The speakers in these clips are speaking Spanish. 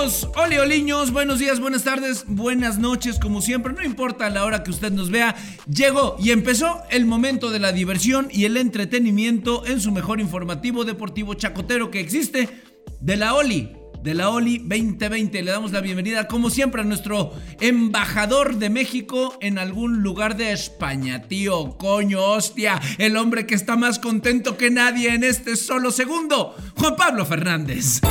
Oliños! ¡Oli, oliños! Buenos días, buenas tardes, buenas noches, como siempre, no importa la hora que usted nos vea, llegó y empezó el momento de la diversión y el entretenimiento en su mejor informativo deportivo chacotero que existe, de la Oli de la OLI 2020. Le damos la bienvenida, como siempre, a nuestro embajador de México en algún lugar de España. Tío, coño, hostia, el hombre que está más contento que nadie en este solo segundo, Juan Pablo Fernández.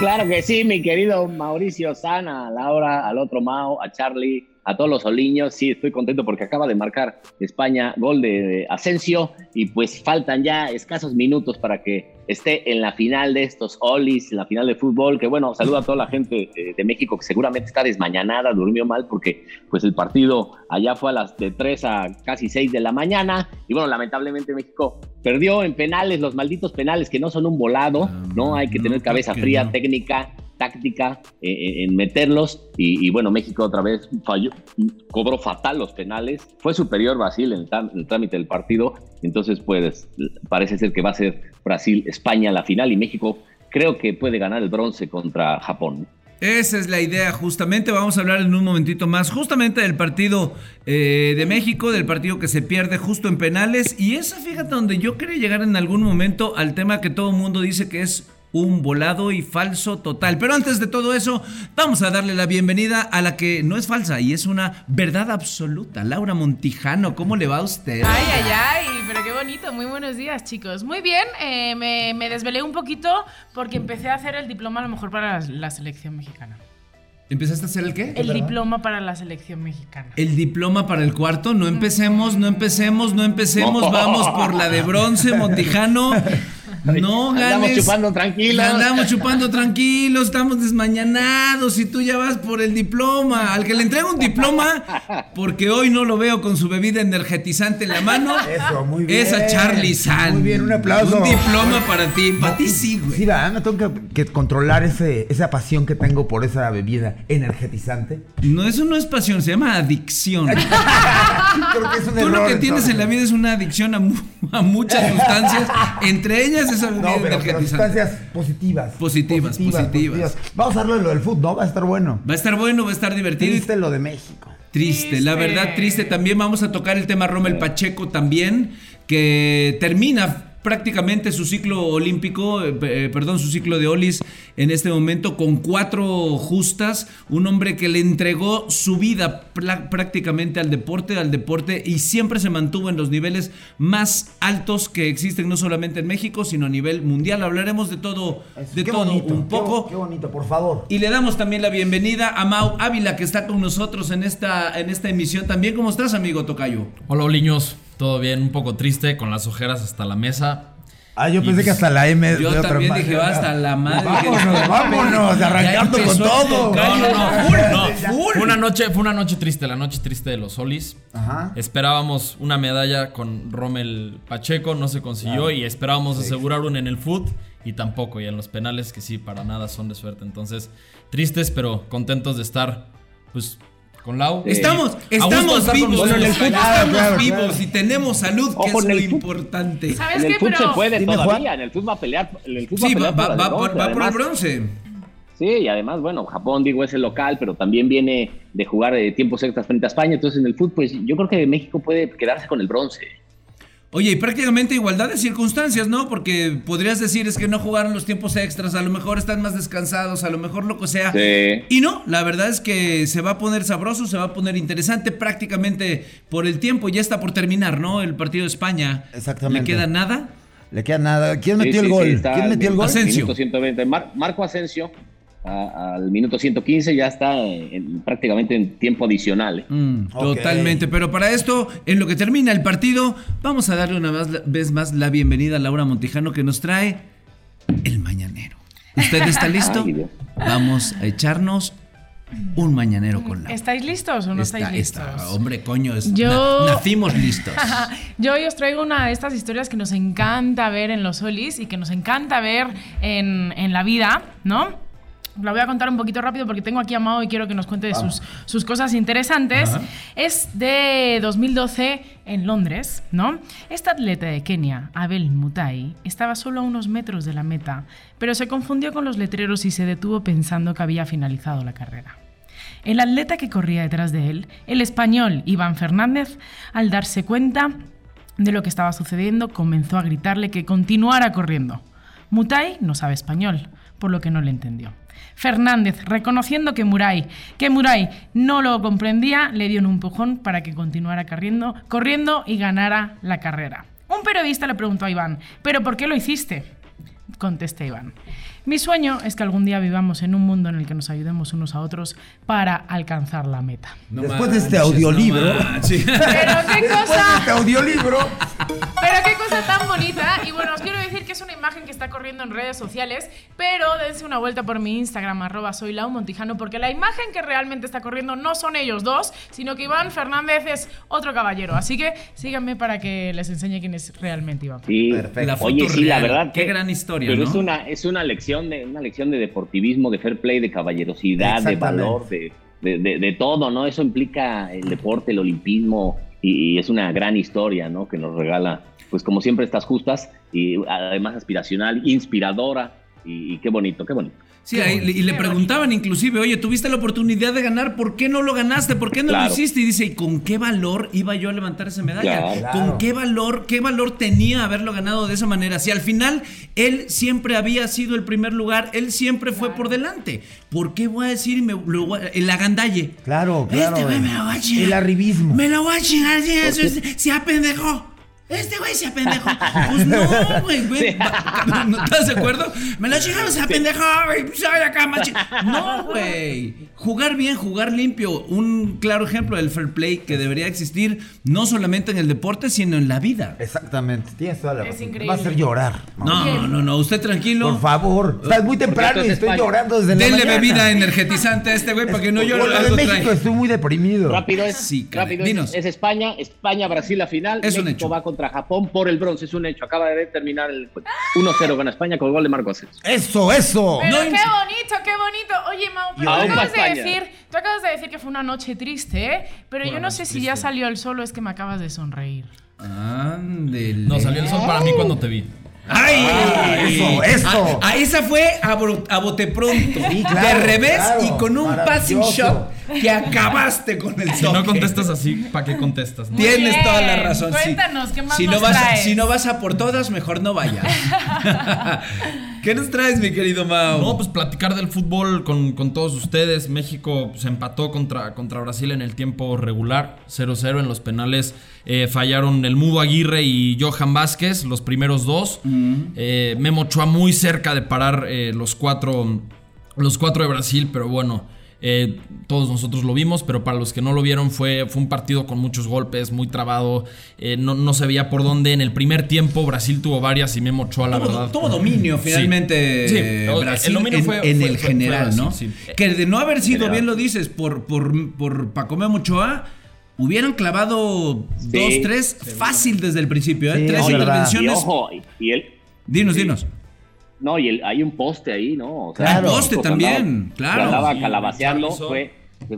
Claro que sí, mi querido Mauricio Sana, a Laura, al otro Mao, a Charlie a todos los oliños. Sí, estoy contento porque acaba de marcar España gol de Asensio y pues faltan ya escasos minutos para que esté en la final de estos Olis, en la final de fútbol. Que bueno, saludo a toda la gente de, México que seguramente está desmañanada, durmió mal porque pues el partido allá fue a las de 3 a casi 6 de la mañana y bueno, lamentablemente México perdió en penales, los malditos penales que no son un volado, ah, ¿no? Hay que tener cabeza fría, técnica táctica eh, eh, en meterlos y, bueno, México otra vez falló, cobró fatal los penales, fue superior Brasil en el, trámite del partido, entonces pues parece ser que va a ser Brasil-España la final y México creo que puede ganar el bronce contra Japón. Esa es la idea, justamente. Vamos a hablar en un momentito más, justamente del partido eh, de México, del partido que se pierde justo en penales. Y esa, fíjate, donde yo quería llegar en algún momento al tema que todo el mundo dice que es un volado y falso total. Pero antes de todo eso, vamos a darle la bienvenida a la que no es falsa y es una verdad absoluta. Laura Montijano, ¿cómo le va a usted? Ay, ay, ay, pero qué bonito. Muy buenos días, chicos. Muy bien, eh, me, me, desvelé un poquito porque empecé a hacer el diploma a lo mejor para la selección mexicana. ¿Empezaste a hacer el qué? El diploma para la selección mexicana. El diploma para el cuarto. No empecemos, no empecemos, no empecemos. Vamos por la de bronce, Montijano. No ganes. Andamos chupando tranquilos. Andamos chupando tranquilos, estamos desmañanados y tú ya vas por el diploma. Al que le entrega un diploma, porque hoy no lo veo con su bebida energetizante en la mano. Eso, muy bien. Es a Charlie San. Muy bien, un aplauso. Un diploma para ti. Para ti sí, güey. Sí, va, no tengo que, controlar ese, esa pasión que tengo por esa bebida energetizante. No, eso no es pasión, se llama adicción. Creo que es un Tú lo que tienes en la vida es una adicción a, a muchas sustancias, entre ellas no, pero, sustancias positivas, positivas. Positivas, Vamos a hablar lo del fútbol, ¿no? Va a estar bueno. Va a estar bueno, va a estar divertido. Triste lo de México. Triste, la verdad triste. También vamos a tocar el tema Rommel Pacheco también, que termina prácticamente su ciclo olímpico, eh, eh, perdón, su ciclo de Olis en este momento con cuatro justas, un hombre que le entregó su vida prácticamente al deporte, al deporte y siempre se mantuvo en los niveles más altos que existen no solamente en México, sino a nivel mundial. Hablaremos de todo, de todo un poco. Qué, bonito, por favor. Y le damos también la bienvenida a Mau Ávila que está con nosotros en esta, en esta emisión también. ¿Cómo estás, amigo Tocayo? Hola, Oliños. Todo bien, un poco triste, con las ojeras hasta la mesa. Ah, yo pensé que hasta la M. Yo también dije, va hasta la madre. Vámonos, vámonos, arrancando con todo. No, no, no, Fue una noche, fue una noche triste, la noche triste de los Solis. Ajá. Esperábamos una medalla con Rommel Pacheco, no se consiguió y esperábamos asegurar una en el foot y tampoco. Y en los penales que sí, para nada son de suerte. Entonces, tristes, pero contentos de estar, pues con Lau. Estamos, estamos vivos. estamos vivos y tenemos salud, que es lo importante. ¿Sabes en el fútbol se puede todavía, en el fútbol va a pelear. En el sí, va, por, el bronce. Sí, y además, bueno, Japón, digo, es el local, pero también viene de jugar de tiempos extras frente a España. Entonces, en el fútbol, pues yo creo que México puede quedarse con el bronce. Oye, y prácticamente igualdad de circunstancias, ¿no? Porque podrías decir es que no jugaron los tiempos extras, a lo mejor están más descansados, a lo mejor lo que sea. Sí. Y no, la verdad es que se va a poner sabroso, se va a poner interesante prácticamente por el tiempo, ya está por terminar, ¿no? El partido de España. Exactamente. ¿Le queda nada? Le queda nada. ¿Quién metió el gol? ¿Quién metió el gol? Asensio. 120. Marco Asensio al minuto 115 ya está prácticamente en tiempo adicional. ¿eh? Mm, totalmente, pero para esto, en lo que termina el partido, vamos a darle una vez más la bienvenida a Laura Montijano que nos trae el mañanero. ¿Usted está listo? Vamos a echarnos un mañanero con la. ¿Estáis listos o no estáis listos? hombre, coño, Yo... nacimos listos. Yo hoy os traigo una de estas historias que nos encanta ver en los solis y que nos encanta ver en, en la vida, ¿no? La voy a contar un poquito rápido porque tengo aquí a Mao y quiero que nos cuente sus, sus, cosas interesantes. Es de 2012 en Londres, ¿no? Esta atleta de Kenia, Abel Mutai, estaba solo a unos metros de la meta, pero se confundió con los letreros y se detuvo pensando que había finalizado la carrera. El atleta que corría detrás de él, el español Iván Fernández, al darse cuenta de lo que estaba sucediendo, comenzó a gritarle que continuara corriendo. Mutai no sabe español, por lo que no le entendió. Fernández, reconociendo que Muray, que Muray no lo comprendía, le dio un empujón para que continuara corriendo, corriendo y ganara la carrera. Un periodista le preguntó a Iván, ¿pero por qué lo hiciste? Contesta Iván. Mi sueño es que algún día vivamos en un mundo en el que nos ayudemos unos a otros para alcanzar la meta. Después de este audiolibro. Pero qué cosa. este audiolibro. Pero qué cosa tan bonita. Y bueno, es una imagen que está corriendo en redes sociales, pero dense una vuelta por mi Instagram, arroba soy Montijano, porque la imagen que realmente está corriendo no son ellos dos, sino que Iván Fernández es otro caballero. Así que síganme para que les enseñe quién es realmente Iván. Sí, perfecto. Oye, sí, la verdad. Qué gran historia. Pero es, una, es una lección de una lección de deportivismo, de fair play, de caballerosidad, de valor, de, de, todo, ¿no? Eso implica el deporte, el olimpismo y, es una gran historia, ¿no? Que nos regala, pues como siempre, estas justas y además aspiracional, inspiradora y qué bonito, qué bonito. Sí, y le preguntaban inclusive, oye, tuviste la oportunidad de ganar, ¿por qué no lo ganaste? ¿Por qué no lo hiciste? Y dice, ¿y con qué valor iba yo a levantar esa medalla? ¿Con qué valor, qué valor tenía haberlo ganado de esa manera? Si al final él siempre había sido el primer lugar, él siempre fue por delante. ¿Por qué voy a decir me, el agandalle? Claro, claro. Este güey me lo a chingar. El arribismo. Me lo voy a chingar, se apendejó. Este güey se apendejo. Pues no, güey, güey. ¿No estás de acuerdo? Me lo chingaron, se apendejó, güey. Pues acá, machi. No, güey. Jugar bien, jugar limpio. Un claro ejemplo del fair play que debería existir no solamente en el deporte, sino en la vida. Exactamente. Tienes toda la razón. Es increíble. Va a hacer llorar. No, no, no. Usted tranquilo. Por favor. Estás muy temprano y estoy llorando desde Denle la bebida energetizante a este güey para que no llore. De México estoy muy deprimido. Rápido es. Sí, rápido es, es, España. España, Brasil la final. Es un hecho. va contra Japón por el bronce, es un hecho. Acaba de terminar el 1-0 con España con el gol de Marco Asensio. Eso, eso. Pero qué bonito, qué bonito. Oye, Mau, pero tú acabas, de decir, tú acabas de decir que fue una noche triste, ¿eh? Pero yo no sé si ya salió el sol o es que me acabas de sonreír. Ándele. No, salió el sol para mí cuando te vi. ¡Ay! Ah, eso, eso. Ah, esa fue a, bote pronto. de revés y con un passing shot que acabaste con el Si no contestas así, ¿para qué contestas? Tienes toda la razón. Cuéntanos, ¿qué más si no vas, Si no vas a por todas, mejor no vayas. ¿Qué nos traes, mi querido Mao? No, pues platicar del fútbol con, todos ustedes. México se empató contra, contra Brasil en el tiempo regular, 0-0 en los penales. Eh, fallaron el Mudo Aguirre y Johan Vázquez, los primeros dos. Eh, Memo Chua muy cerca de parar eh, los, cuatro, los cuatro de Brasil, pero bueno. Eh, todos nosotros lo vimos, pero para los que no lo vieron fue, fue un partido con muchos golpes, muy trabado, eh, no, se veía por dónde. En el primer tiempo Brasil tuvo varias y Memo Ochoa, la verdad. Tuvo dominio finalmente Brasil en, el general, ¿no? Que de no haber sido, bien lo dices, por, por, por Paco Memo Ochoa hubieran clavado dos, tres fácil desde el principio, ¿eh? tres intervenciones. Y ojo, y él, dinos, dinos. No, y hay un poste ahí, ¿no? O sea, poste también, claro. Andaba calabaceando, fue,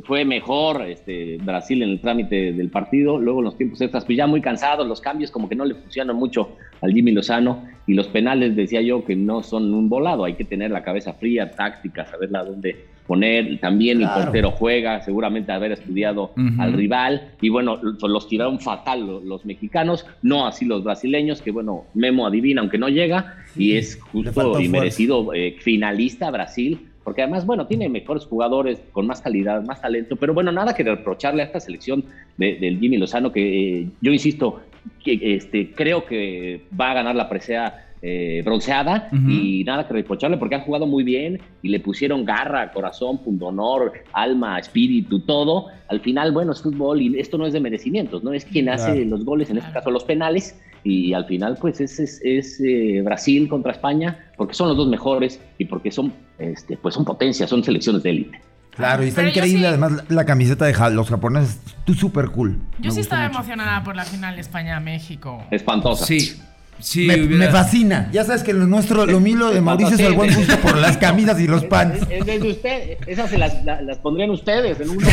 fue mejor este, Brasil en el trámite del partido. Luego en los tiempos extras, pues ya muy cansados, los cambios como que no le funcionan mucho al Jimmy Lozano. Y los penales, decía yo, que no son un volado. Hay que tener la cabeza fría, táctica, saberla dónde poner. También el portero juega, seguramente haber estudiado al rival. Y bueno, los tiraron fatal los, mexicanos, no así los brasileños, que bueno, Memo adivina, aunque no llega. Y es justo y merecido eh, finalista Brasil porque además, bueno, tiene mejores jugadores con más calidad, más talento, pero bueno, nada que reprocharle a esta selección del Jimmy Lozano, que eh, yo insisto, que este, creo que va a ganar la presea eh, bronceada y nada que reprocharle porque han jugado muy bien y le pusieron garra, corazón, punto honor, alma, espíritu, todo. Al final, bueno, es fútbol y esto no es de merecimientos, ¿no? Es quien hace los goles, en este caso los penales, y al final pues es, es, eh, Brasil contra España porque son los dos mejores y porque son, este, pues son potencias, son selecciones de élite. Claro, y está increíble además la, camiseta de los japoneses, tú súper cool. Yo sí estaba emocionada por la final España-México. Espantosa. Sí. Sí, me, fascina. Ya sabes que lo nuestro, lo mío de Mauricio es el buen gusto por las camisas y los pants. Es, de usted, esas se las, las pondrían ustedes en un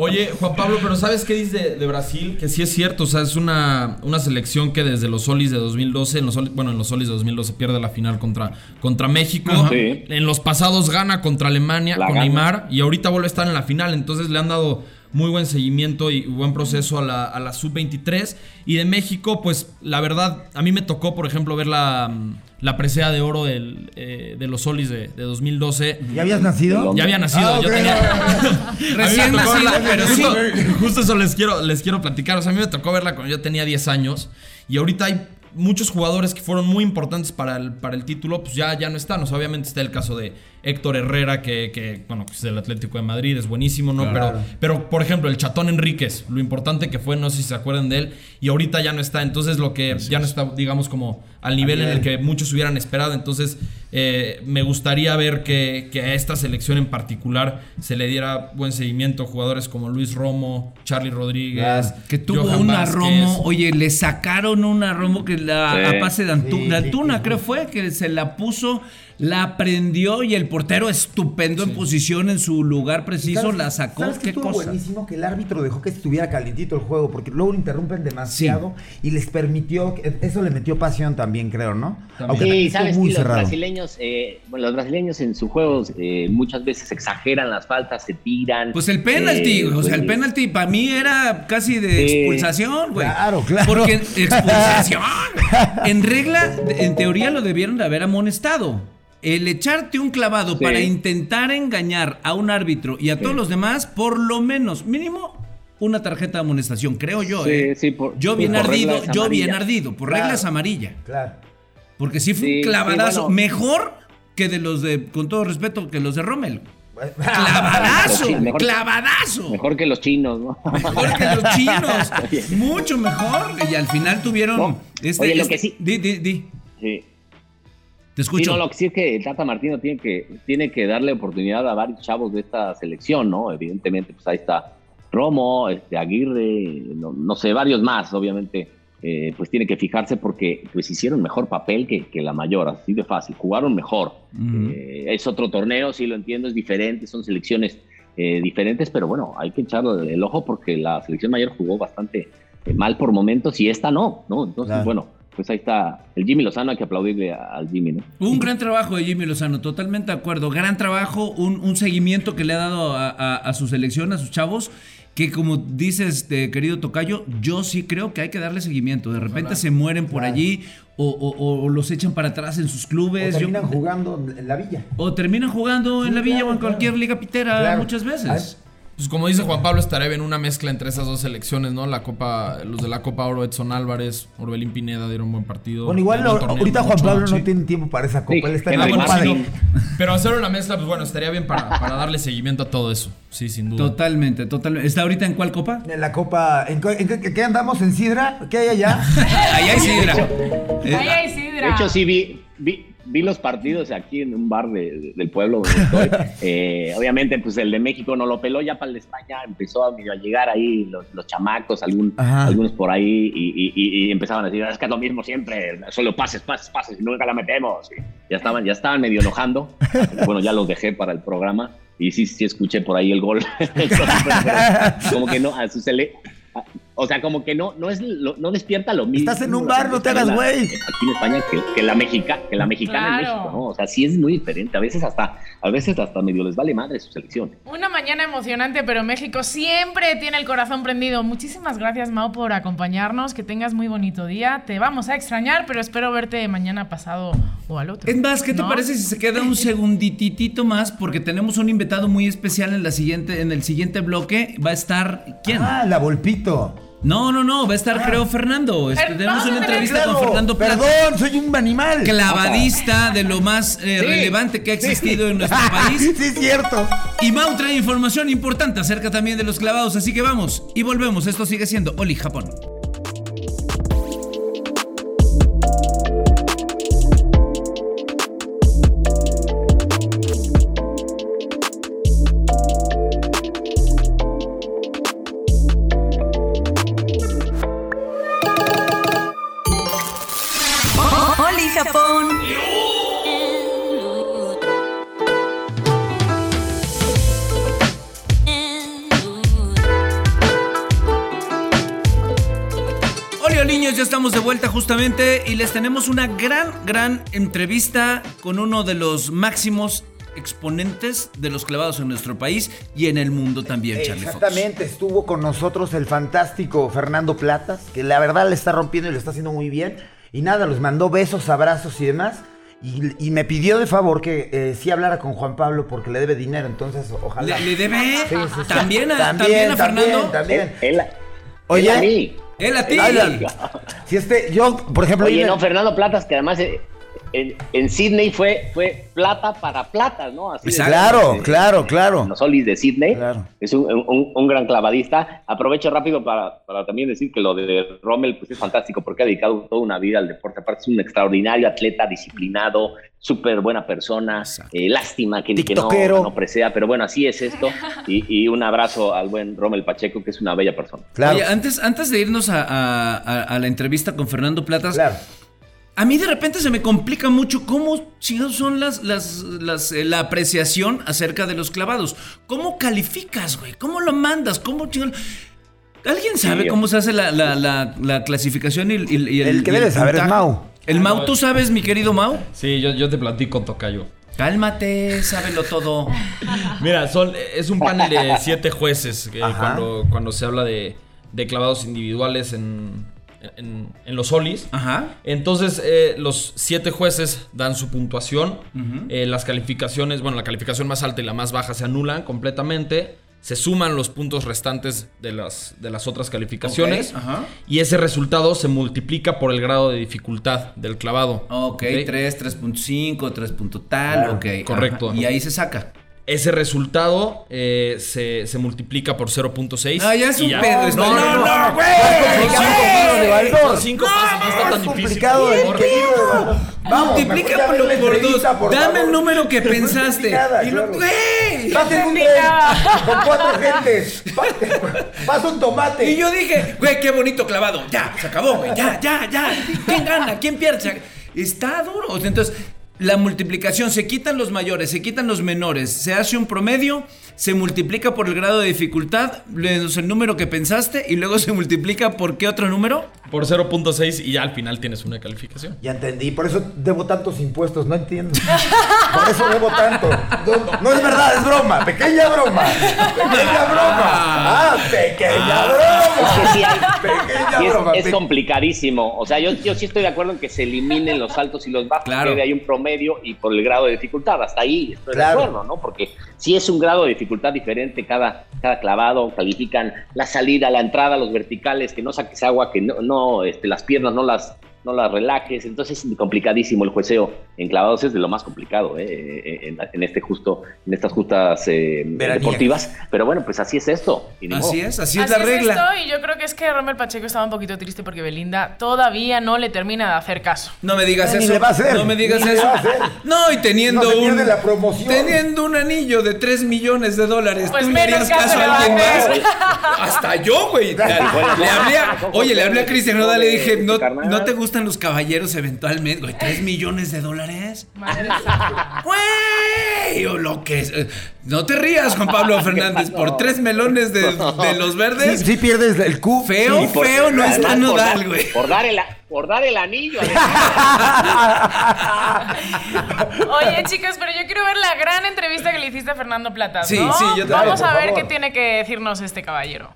Oye, Juan Pablo, pero ¿sabes qué dice de, Brasil? Que sí es cierto, o sea, es una, una selección que desde los Solis de 2012, en los bueno, en los Solis de 2012 pierde la final contra, contra México. En los pasados gana contra Alemania con Neymar y ahorita vuelve a estar en la final, entonces le han dado muy buen seguimiento y buen proceso a la, a la sub-23. Y de México, pues la verdad, a mí me tocó, por ejemplo, ver la, la presea de oro del, eh, de los solis de, de, 2012. ¿Ya habías nacido? Ya había nacido. Ah, yo tenía. Recién nacido, pero justo, justo, eso les quiero, les quiero platicar. O sea, a mí me tocó verla cuando yo tenía 10 años. Y ahorita hay muchos jugadores que fueron muy importantes para el, para el título, pues ya, ya no están. O sea, obviamente está el caso de Héctor Herrera, que, que bueno, que es del Atlético de Madrid, es buenísimo, ¿no? Pero, pero, por ejemplo, el Chatón Enríquez, lo importante que fue, no sé si se acuerdan de él, y ahorita ya no está. Entonces, lo que ya no está, digamos, como al nivel, en el que muchos hubieran esperado. Entonces, eh, me gustaría ver que, que, a esta selección en particular se le diera buen seguimiento. Jugadores como Luis Romo, Charlie Rodríguez. Que tuvo una Romo, oye, le sacaron una Romo que la a pase de Antuna, creo fue, que se la puso la prendió y el portero estupendo en posición en su lugar preciso, la sacó. ¿sabes ¿Qué estuvo buenísimo que el árbitro dejó que estuviera calientito el juego, porque luego lo interrumpen demasiado y les permitió, eso le metió pasión también, creo, ¿no? Aunque sí, sabes que los brasileños, eh, bueno, los brasileños en sus juegos eh, muchas veces exageran las faltas, se tiran. Pues el penalti, eh, o sea, el pues, penalti para mí era casi de expulsación, güey. Claro, claro. Porque expulsación. en regla, en teoría lo debieron de haber amonestado el echarte un clavado para intentar engañar a un árbitro y a todos los demás, por lo menos, mínimo, una tarjeta de amonestación, creo yo. ¿eh? yo bien ardido, yo bien ardido, por reglas amarillas. Claro. Porque sí fue un clavadazo, mejor que de los de, con todo respeto, que los de Rommel. Clavadazo, clavadazo. Mejor que los chinos, ¿no? Mejor que los chinos. mucho mejor. Y al final tuvieron. Este, Oye, lo este que sí. Di, di, di. Sí. Te escucho. no, lo que sí es que Tata Martino tiene que, tiene que darle oportunidad a varios chavos de esta selección, ¿no? Evidentemente, pues ahí está Romo, este, Aguirre, no, sé, varios más, obviamente. Eh, pues tiene que fijarse porque pues hicieron mejor papel que, que la mayor, así de fácil, jugaron mejor. Eh, es otro torneo, sí lo entiendo, es diferente, son selecciones eh, diferentes, pero bueno, hay que echarle el ojo porque la selección mayor jugó bastante mal por momentos y esta no, ¿no? Entonces, bueno, pues ahí está el Jimmy Lozano, hay que aplaudirle al Jimmy, ¿no? Un gran trabajo de Jimmy Lozano, totalmente de acuerdo. Gran trabajo, un, seguimiento que le ha dado a, su selección, a sus chavos, que como dices, este, querido Tocayo, yo sí creo que hay que darle seguimiento. De repente se mueren por allí o, los echan para atrás en sus clubes. O terminan jugando en la villa. O terminan jugando en la villa o en cualquier liga pitera muchas veces. Pues como dice Juan Pablo, estaré en una mezcla entre esas dos selecciones, ¿no? La Copa, los de la Copa Oro, Edson Álvarez, Orbelín Pineda dieron un buen partido. Bueno, igual ahorita Juan Pablo no tiene tiempo para esa Copa, él está en la Copa Pero hacer una mezcla, pues bueno, estaría bien para, darle seguimiento a todo eso. Sí, sin duda. Totalmente, totalmente. ¿Está ahorita en cuál Copa? En la Copa, ¿en, qué, andamos? ¿En Sidra? ¿Qué hay allá? Allá hay Sidra. Ahí hay Sidra. De hecho, sí vi, vi vi los partidos aquí en un bar del pueblo donde estoy. Eh, obviamente, pues el de México no lo peló, ya para el de España empezó a, llegar ahí los, chamacos, algún, algunos por ahí, y, empezaban a decir, es que es lo mismo siempre, solo pases, pases, pases, y nunca la metemos. ya, estaban, ya estaban medio enojando. bueno, ya los dejé para el programa. Y sí, sí escuché por ahí el gol. como que no, a su sele o sea, como que no, no, es, no despierta lo mismo. Estás en un bar, no te hagas güey. Aquí en España que, la, Mexica, que la mexicana en México, ¿no? O sea, sí es muy diferente. A veces hasta, a veces hasta medio les vale madre su selección. Una mañana emocionante, pero México siempre tiene el corazón prendido. Muchísimas gracias, Mao, por acompañarnos. Que tengas muy bonito día. Te vamos a extrañar, pero espero verte mañana pasado o al otro. Es más, ¿qué te parece si se queda un segundititito más? Porque tenemos un invitado muy especial en, la siguiente, en el siguiente bloque. Va a estar, ¿quién? Ah, la Volpito. No, no, no, va a estar creo Fernando. Este, tenemos una entrevista con Fernando Plata. Perdón, soy un animal. Clavadista de lo más eh, relevante que ha existido en nuestro país. sí, es cierto. Y Mau trae información importante acerca también de los clavados, así que vamos y volvemos. Esto sigue siendo Oli Japón. Justamente y les tenemos una gran, gran entrevista con uno de los máximos exponentes de los clavados en nuestro país y en el mundo también, Charlie Exactamente, estuvo con nosotros el fantástico Fernando Platas, que la verdad le está rompiendo y lo está haciendo muy bien. Y nada, los mandó besos, abrazos y demás. Y, me pidió de favor que eh, sí hablara con Juan Pablo porque le debe dinero, entonces ojalá. ¿Le, debe? ¿También, a, ¿También, a Fernando? También, también. Oye, él a ti. Si este, yo, por ejemplo. Oye, no, Fernando Platas, que además eh, en, en, Sydney fue, fue plata para plata, ¿no? Así claro, claro, claro. Los Solis de Sydney. Es un, un, gran clavadista. Aprovecho rápido para, para, también decir que lo de Rommel pues, es fantástico porque ha dedicado toda una vida al deporte. Aparte, es un extraordinario atleta, disciplinado, súper buena persona. Eh, lástima que, que no, no, presea, pero bueno, así es esto. Y, y, un abrazo al buen Rommel Pacheco, que es una bella persona. Claro. antes, antes de irnos a, a, a la entrevista con Fernando Platas. Claro a mí de repente se me complica mucho cómo chingados son las, las, eh, la apreciación acerca de los clavados. ¿Cómo calificas, güey? ¿Cómo lo mandas? ¿Cómo chingados? ¿Alguien sabe cómo se hace la, clasificación y, el, el, que debe saber es Mau. ¿El Mau tú sabes, mi querido Mau? Sí, yo, yo te platico, Tocayo. Cálmate, sábelo todo. Mira, son, es un panel de siete jueces cuando, cuando se habla de, de clavados individuales en, en, los solis. Ajá. Entonces, eh, los siete jueces dan su puntuación. Eh, las calificaciones, bueno, la calificación más alta y la más baja se anulan completamente. Se suman los puntos restantes de las, de las otras calificaciones. Y ese resultado se multiplica por el grado de dificultad del clavado. Ok, 3, 3.5, 3. tal. Ok. Correcto. Y ahí se saca ese resultado eh, se, se, multiplica por 0.6. Ah, ya es un pedo. No, no, no, güey. Son 5 pasos, no está tan difícil. Por dos. Dame el número que pensaste. Y lo, güey. Pasen un tren con cuatro gentes. Pasa un tomate. Y yo dije, güey, qué bonito clavado. Ya, se acabó, güey. Ya, ya, ya. ¿Quién gana? ¿Quién pierde? Está duro. Entonces, la multiplicación, se quitan los mayores, se quitan los menores, se hace un promedio, se multiplica por el grado de dificultad, el número que pensaste, y luego se multiplica por qué otro número? Por 0.6 y ya al final tienes una calificación. Ya entendí, por eso debo tantos impuestos, no entiendo. Por eso debo tanto. No, es verdad, es broma, pequeña broma. Pequeña broma. Ah, pequeña broma. Es que sí hay, broma. Es, complicadísimo. O sea, yo, yo sí estoy de acuerdo en que se eliminen los altos y los bajos, claro. que hay un promedio y por el grado de dificultad. Hasta ahí estoy de acuerdo, ¿no? Porque si es un grado de dificultad diferente cada, cada clavado, califican la salida, la entrada, los verticales, que no saques agua, que no, no este, las piernas no las no las relajes. Entonces es complicadísimo el jueceo en clavados, es de lo más complicado ¿eh? eh en, este justo, en estas justas eh, deportivas. Pero bueno, pues así es esto. así es, así es la regla. esto, y yo creo que es que Romel Pacheco estaba un poquito triste porque Belinda todavía no le termina de hacer caso. No me digas eso. No me digas eso. No, y teniendo un teniendo un anillo de 3 millones de dólares, pues ¿tú le harías caso a alguien más? Hasta yo, güey. Le, hablé a, oye, le hablé a Cristian Nodal, le dije, no, no te gusta los caballeros eventualmente? Güey, ¿tres millones de dólares? Güey, o lo que es. Eh, no te rías, Juan Pablo Fernández, por tres melones de, los verdes. Sí, pierdes el Q. Feo, feo, no está nodal, güey. Por dar el, por dar el anillo. Oye, chicos, pero yo quiero ver la gran entrevista que le hiciste a Fernando Plata. Sí, sí, yo te Vamos a ver qué tiene que decirnos este caballero.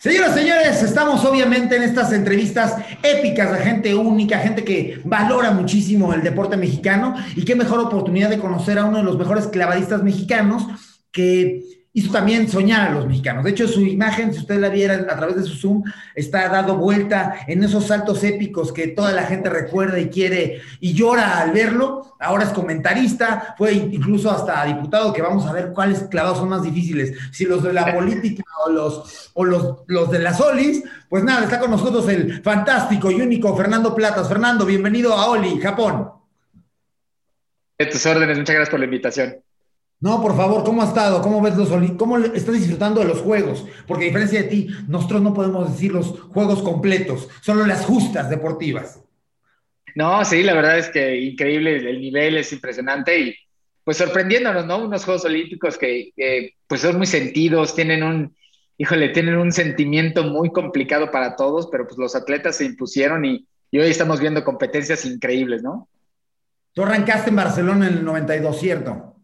Señoras, señores, estamos obviamente en estas entrevistas épicas de gente única, gente que valora muchísimo el deporte mexicano y qué mejor oportunidad de conocer a uno de los mejores clavadistas mexicanos que hizo también soñar a los mexicanos. De hecho, su imagen, si ustedes la vieran a través de su Zoom, está dado vuelta en esos saltos épicos que toda la gente recuerda y quiere y llora al verlo. Ahora es comentarista, fue incluso hasta diputado, que vamos a ver cuáles clavados son más difíciles, si los de la política o los, o los, los de las Solis. Pues nada, está con nosotros el fantástico y único Fernando Platas. Fernando, bienvenido a Oli, Japón. De tus órdenes, muchas gracias por la invitación. No, por favor, ¿cómo ha estado? ¿Cómo ves los ¿Cómo estás disfrutando de los juegos? Porque a diferencia de ti, nosotros no podemos decir los juegos completos, solo las justas deportivas. No, sí, la verdad es que increíble, el nivel es impresionante y pues sorprendiéndonos, ¿no? Unos Juegos Olímpicos que, pues son muy sentidos, tienen un, híjole, tienen un sentimiento muy complicado para todos, pero pues los atletas se impusieron y, y hoy estamos viendo competencias increíbles, ¿no? Tú arrancaste en Barcelona en el 92, ¿cierto?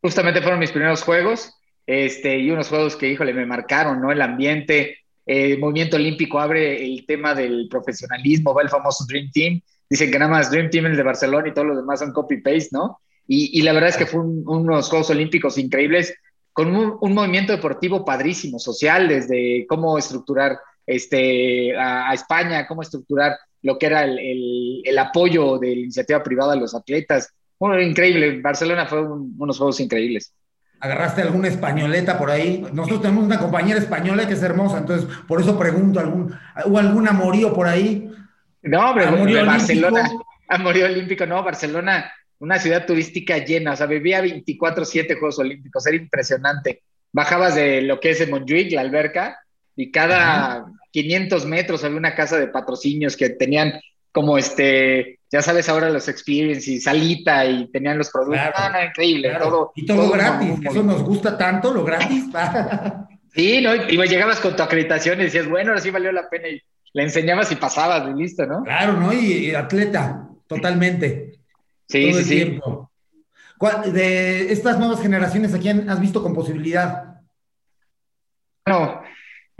Justamente fueron mis primeros juegos, este, y unos juegos que, híjole, me marcaron, ¿no? El ambiente, el movimiento olímpico abre el tema del profesionalismo, va el famoso Dream Team. Dicen que nada más Dream Team es de Barcelona y todos los demás son copy-paste, ¿no? Y, la verdad es que fue unos Juegos Olímpicos increíbles, con un, movimiento deportivo padrísimo, social, desde cómo estructurar este, a, España, cómo estructurar lo que era el, el apoyo de la iniciativa privada a los atletas, bueno, increíble. Barcelona fue unos juegos increíbles. ¿Agarraste alguna españoleta por ahí? Nosotros tenemos una compañera española que es hermosa, entonces por eso pregunto, ¿algún, ¿hubo algún amorío por ahí? No, hombre, amorío Barcelona, amorío olímpico, no, Barcelona, una ciudad turística llena, o sea, vivía 24-7 Juegos Olímpicos, era impresionante. Bajabas de lo que es el Montjuic, la alberca, y cada 500 metros había una casa de patrocinios que tenían como este ya sabes ahora los experience y salita y tenían los productos. Ah, increíble, todo. Y todo, gratis, eso nos gusta tanto, lo gratis. sí, ¿no? Y llegabas con tu acreditación y decías, bueno, ahora sí valió la pena y le enseñabas y pasabas y listo, ¿no? Claro, ¿no? Y, atleta, totalmente. Sí, sí, sí. De estas nuevas generaciones, ¿a quién has visto con posibilidad? Bueno,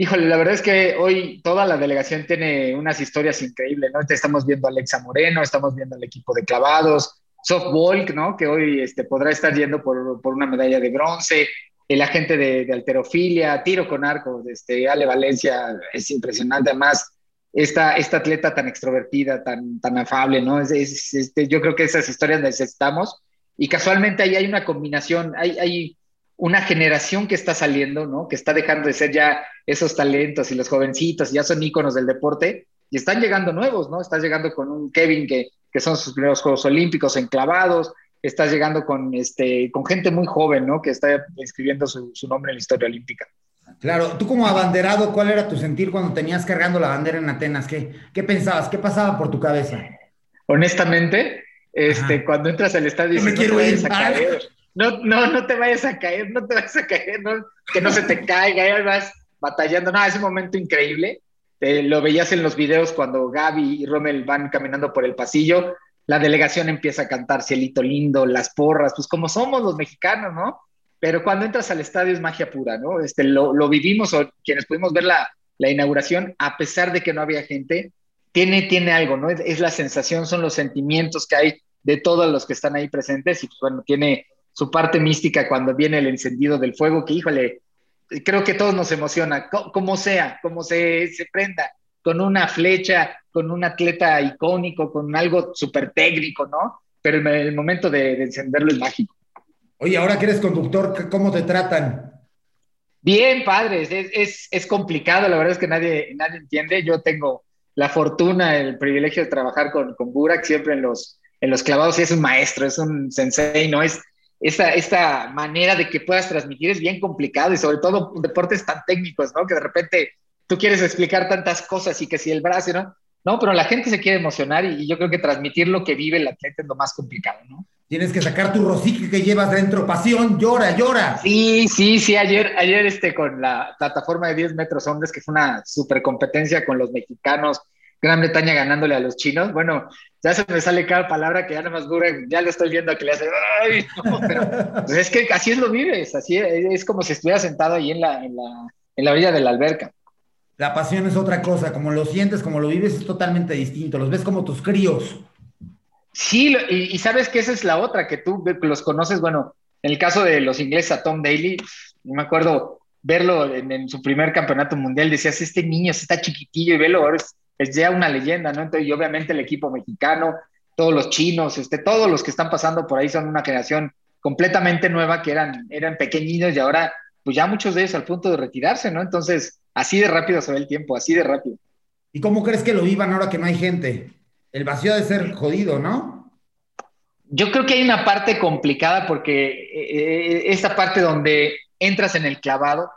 Híjole, la verdad es que hoy toda la delegación tiene unas historias increíbles, ¿no? Estamos viendo a Alexa Moreno, estamos viendo al equipo de clavados, softball, ¿no? Que hoy este, podrá estar yendo por, por una medalla de bronce, el agente de, de, alterofilia, tiro con arco, este, Ale Valencia, es impresionante, además, esta, esta atleta tan extrovertida, tan, tan afable, ¿no? Es, este, yo creo que esas historias necesitamos y casualmente ahí hay una combinación, hay, hay una generación que está saliendo, ¿no? Que está dejando de ser ya esos talentos y los jovencitos, ya son íconos del deporte, y están llegando nuevos, ¿no? Estás llegando con un Kevin que, que son sus primeros Juegos Olímpicos enclavados, estás llegando con, este, con gente muy joven, ¿no? Que está escribiendo su, su nombre en la historia olímpica. Claro, tú como abanderado, ¿cuál era tu sentir cuando tenías cargando la bandera en Atenas? ¿Qué, qué pensabas? ¿Qué pasaba por tu cabeza? Honestamente, este, cuando entras al estadio... Yo me quiero ir. A no, no, no te vayas a caer, no te vayas a caer, no, que no se te caiga, ya vas batallando. No, es un momento increíble. lo veías en los videos cuando Gaby y Rommel van caminando por el pasillo, la delegación empieza a cantar Cielito Lindo, las porras, pues como somos los mexicanos, ¿no? Pero cuando entras al estadio es magia pura, ¿no? Este, lo, lo vivimos, o quienes pudimos ver la, la, inauguración, a pesar de que no había gente, tiene, tiene algo, ¿no? Es, es, la sensación, son los sentimientos que hay de todos los que están ahí presentes y pues bueno, tiene, su parte mística cuando viene el encendido del fuego, que híjole, creo que todos nos emociona, como sea, como se, se prenda, con una flecha, con un atleta icónico, con algo súper técnico, ¿no? Pero el, momento de, encenderlo es mágico. Oye, ahora que eres conductor, ¿cómo te tratan? Bien, padres, es, es, complicado, la verdad es que nadie, nadie entiende. Yo tengo la fortuna, el privilegio de trabajar con, con Burak siempre en los, en los clavados y es un maestro, es un sensei, ¿no? Es, esta, esta manera de que puedas transmitir es bien complicado y sobre todo deportes tan técnicos, ¿no? Que de repente tú quieres explicar tantas cosas y que si el brazo, ¿no? No, pero la gente se quiere emocionar y, yo creo que transmitir lo que vive el atleta es lo más complicado, ¿no? Tienes que sacar tu rosique que llevas dentro, pasión, llora, llora. Sí, sí, sí, ayer, ayer este, con la plataforma de 10 metros hombres, que fue una super competencia con los mexicanos, Gran Bretaña ganándole a los chinos. Bueno, ya se me sale cada palabra que ya nada más dura, ya lo estoy viendo que le hace, ¡ay! pero pues es que así es lo vives, así es, como si estuviera sentado ahí en la, en la, en la orilla de la alberca. La pasión es otra cosa, como lo sientes, como lo vives, es totalmente distinto, los ves como tus críos. Sí, y, y sabes que esa es la otra, que tú los conoces, bueno, En el caso de los ingleses a Tom Daly, no me acuerdo verlo en, su primer campeonato mundial, decías, este niño está chiquitillo y velo, ahora es, ya una leyenda, ¿no? Entonces, y obviamente el equipo mexicano, todos los chinos, este, todos los que están pasando por ahí son una generación completamente nueva que eran, eran pequeñinos y ahora, pues ya muchos de ellos al punto de retirarse, ¿no? Entonces, así de rápido se ve el tiempo, así de rápido. ¿Y cómo crees que lo vivan ahora que no hay gente? El vacío de ser jodido, ¿no? Yo creo que hay una parte complicada porque eh, eh, esta parte donde entras en el clavado,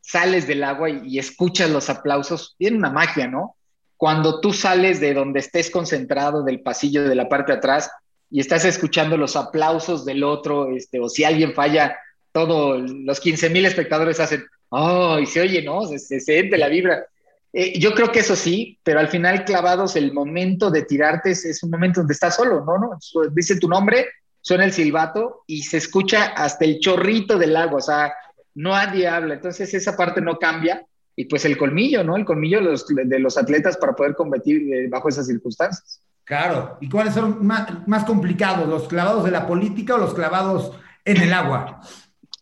sales del agua y, escuchas los aplausos, tiene una magia, ¿no? Cuando tú sales de donde estés concentrado, del pasillo de la parte atrás, y estás escuchando los aplausos del otro, este, o si alguien falla, todos los 15 mil espectadores hacen, oh, y se oye, ¿no? Se, se siente la vibra. Eh, yo creo que eso sí, pero al final clavados el momento de tirarte es, un momento donde estás solo, ¿no? ¿no? Dice tu nombre, suena el silbato y se escucha hasta el chorrito del agua, o sea, no nadie habla, entonces esa parte no cambia y pues el colmillo, ¿no? El colmillo de los, de los atletas para poder competir eh, bajo esas circunstancias. Claro, ¿y cuáles son más, más complicados, los clavados de la política o los clavados en el agua?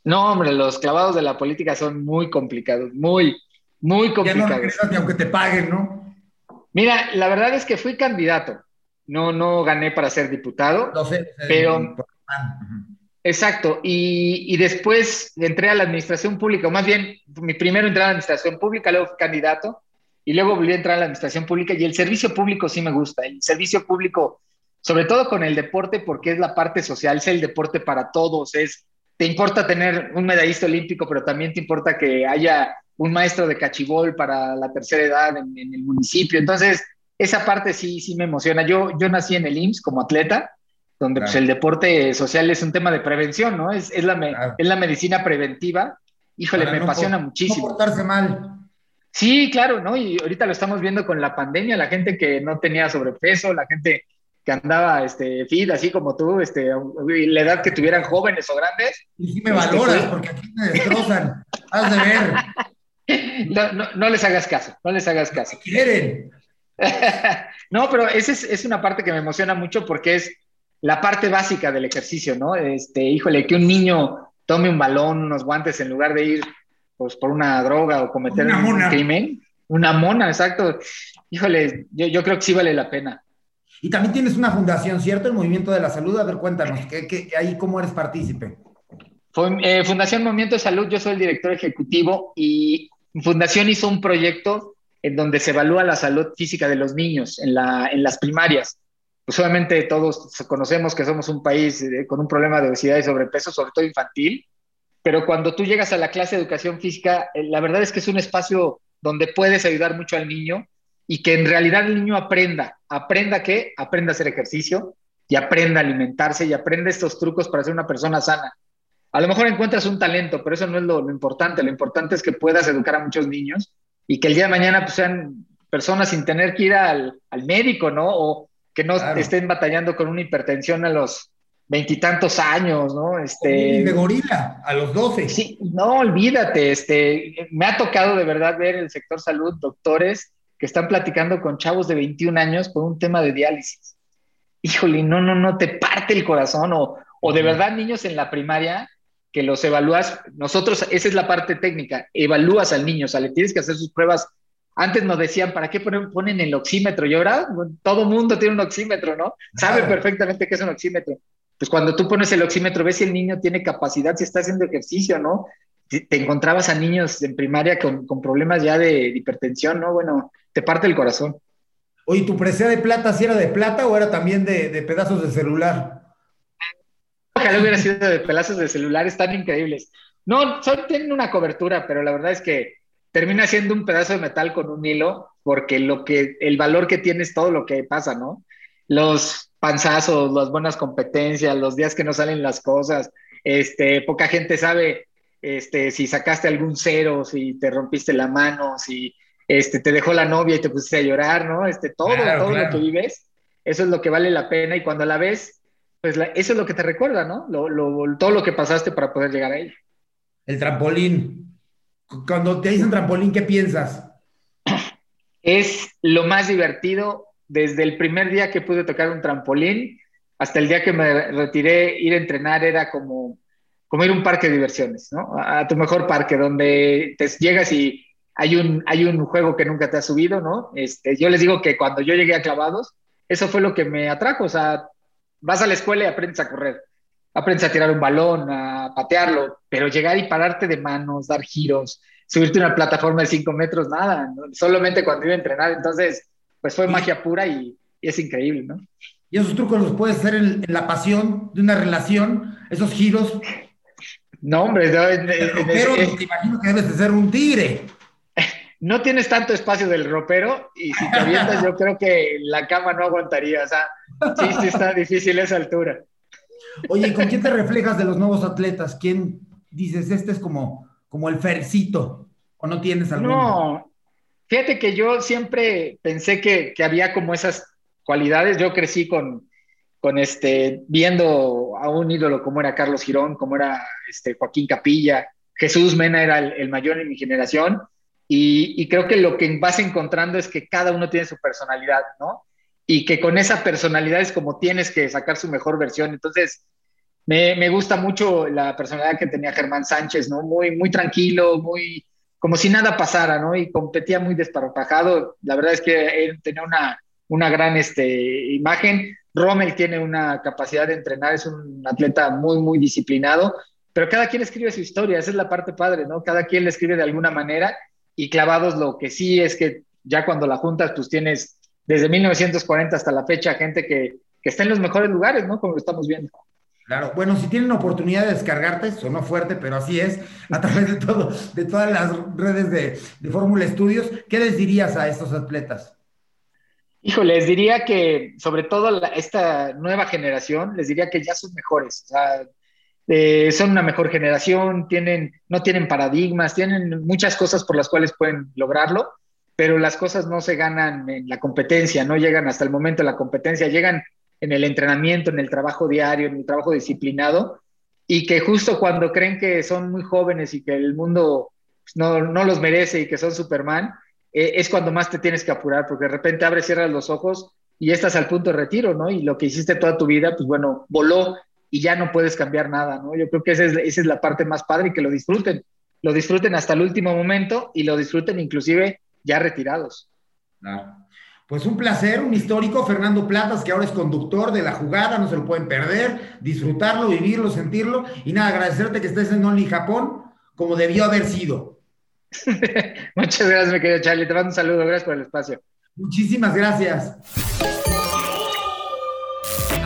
No, hombre, los clavados de la política son muy complicados, muy, muy complicado. Ya aunque te paguen, ¿no? Mira, la verdad es que fui candidato. No, no gané para ser diputado. pero. Exacto. Y, y, después entré a la administración pública, o más bien, mi primero entré a la administración pública, luego fui candidato, y luego volví a entrar a la administración pública. Y el servicio público sí me gusta. El servicio público, sobre todo con el deporte, porque es la parte social, es el deporte para todos, es te importa tener un medallista olímpico, pero también te importa que haya un maestro de cachibol para la tercera edad en, el municipio. Entonces, esa parte sí, sí me emociona. Yo, yo nací en el IMSS como atleta, donde pues, el deporte social es un tema de prevención, ¿no? Es, es, la, es la medicina preventiva. Híjole, me apasiona muchísimo. No portarse mal. Sí, claro, ¿no? Y ahorita lo estamos viendo con la pandemia, la gente que no tenía sobrepeso, la gente que andaba este, fit, así como tú, este, la edad que tuvieran jóvenes o grandes. Y sí me este, valoras, porque aquí me destrozan. Has de ver. No, no, no, les hagas caso, no les hagas caso. Quieren. no, pero esa es, es, una parte que me emociona mucho porque es la parte básica del ejercicio, ¿no? Este, híjole, que un niño tome un balón, unos guantes en lugar de ir pues, por una droga o cometer un crimen. Una mona, exacto. Híjole, yo, yo creo que sí vale la pena. Y también tienes una fundación, ¿cierto? El Movimiento de la Salud. A ver, cuéntanos, ¿qué, ahí cómo eres partícipe? Eh, fundación Movimiento de Salud, yo soy el director ejecutivo y Fundación hizo un proyecto en donde se evalúa la salud física de los niños en, la, en las primarias. Pues obviamente todos conocemos que somos un país eh, con un problema de obesidad y sobrepeso, sobre todo infantil, pero cuando tú llegas a la clase de educación física, eh, la verdad es que es un espacio donde puedes ayudar mucho al niño y que en realidad el niño aprenda, aprenda qué, aprenda a hacer ejercicio y aprenda a alimentarse y aprenda estos trucos para ser una persona sana. A lo mejor encuentras un talento, pero eso no es lo, importante. Lo importante es que puedas educar a muchos niños y que el día de mañana pues, sean personas sin tener que ir al, médico, ¿no? Que no estén batallando con una hipertensión a los veintitantos años, ¿no? Este, de gorila, a los doce. Sí, no, olvídate, este, me ha tocado de verdad ver el sector salud, doctores que están platicando con chavos de 21 años por un tema de diálisis. Híjole, no, no, no, te parte el corazón. O, o de verdad niños en la primaria que los evalúas, nosotros, esa es la parte técnica, evalúas al niño, o sea, le tienes que hacer sus pruebas. Antes nos decían, ¿para qué ponen, ponen el oxímetro? Y ahora todo mundo tiene un oxímetro, ¿no? Sabe perfectamente qué es un oxímetro. Pues cuando tú pones el oxímetro, ves si el niño tiene capacidad, si está haciendo ejercicio, ¿no? te encontrabas a niños en primaria con, con problemas ya de, hipertensión, ¿no? Bueno, te parte el corazón. Oye, ¿tu presea de plata si era de plata o era también de, de pedazos de celular? Ojalá hubiera sido de pedazos de celular, están increíbles. No, son, tienen una cobertura, pero la verdad es que termina siendo un pedazo de metal con un hilo, porque lo que, el valor que tiene es todo lo que pasa, ¿no? Los panzazos, las buenas competencias, los días que no salen las cosas, este, poca gente sabe este, si sacaste algún cero, si te rompiste la mano, si este, te dejó la novia y te pusiste a llorar, ¿no? Este, todo, todo lo que vives, eso es lo que vale la pena y cuando la ves, pues eso es lo que te recuerda, ¿no? todo lo que pasaste para poder llegar a ella. El trampolín. Cuando te dicen trampolín, ¿qué piensas? Es lo más divertido desde el primer día que pude tocar un trampolín hasta el día que me retiré, ir a entrenar era como como ir a un parque de diversiones, ¿no? A, tu mejor parque, donde te llegas y hay un, hay un juego que nunca te ha subido, ¿no? Este, yo les digo que cuando yo llegué a clavados, eso fue lo que me atrajo, o sea, vas a la escuela y aprendes a correr, aprendes a tirar un balón, a patearlo, pero llegar y pararte de manos, dar giros, subirte a una plataforma de 5 metros, nada, solamente cuando iba a entrenar, entonces, pues fue magia pura y, es increíble, ¿no? Y esos trucos los puedes hacer en, la pasión de una relación, esos giros. No, hombre, pero te imagino que debes de ser un tigre. No tienes tanto espacio del ropero y si te avientas, yo creo que la cama no aguantaría. O sea, sí, sí está difícil esa altura. Oye, ¿con quién te reflejas de los nuevos atletas? ¿Quién dices, este es como, como el Fercito? ¿O no tienes alguno? No, fíjate que yo siempre pensé que, que había como esas cualidades. Yo crecí con, con este, viendo a un ídolo como era Carlos Girón, como era este, Joaquín Capilla, Jesús Mena era el, mayor en mi generación, y, y, creo que lo que vas encontrando es que cada uno tiene su personalidad, ¿no? Y que con esa personalidad es como tienes que sacar su mejor versión. Entonces, me, me gusta mucho la personalidad que tenía Germán Sánchez, ¿no? Muy, muy tranquilo, muy, como si nada pasara, ¿no? Y competía muy desparpajado. La verdad es que él tenía una, una gran este, imagen. Rommel tiene una capacidad de entrenar, es un atleta muy, muy disciplinado, pero cada quien escribe su historia, esa es la parte padre, ¿no? Cada quien le escribe de alguna manera y clavados lo que sí es que ya cuando la juntas, pues tienes desde 1940 hasta la fecha gente que, que está en los mejores lugares, ¿no? Como lo estamos viendo. Claro, bueno, si tienen oportunidad de descargarte, sonó fuerte, pero así es, a través de todo, de todas las redes de, de Fórmula Estudios, ¿qué les dirías a estos atletas? Híjole, les diría que sobre todo esta nueva generación, les diría que ya son mejores, o sea, eh, son una mejor generación, tienen, no tienen paradigmas, tienen muchas cosas por las cuales pueden lograrlo, pero las cosas no se ganan en la competencia, no llegan hasta el momento de la competencia, llegan en el entrenamiento, en el trabajo diario, en el trabajo disciplinado, y que justo cuando creen que son muy jóvenes y que el mundo no, no los merece y que son Superman, eh, es cuando más te tienes que apurar, porque de repente abres, cierras los ojos y estás al punto de retiro, ¿no? Y lo que hiciste toda tu vida, pues bueno, voló y ya no puedes cambiar nada, ¿no? Yo creo que esa es, esa es la parte más padre y que lo disfruten, lo disfruten hasta el último momento y lo disfruten inclusive ya retirados. Claro. Pues un placer, un histórico, Fernando Platas, que ahora es conductor de la jugada, no se lo pueden perder, disfrutarlo, vivirlo, sentirlo. Y nada, agradecerte que estés en Only Japón, como debió haber sido. Muchas gracias, mi querido Charlie. Te mando un saludo. Gracias por el espacio. Muchísimas gracias.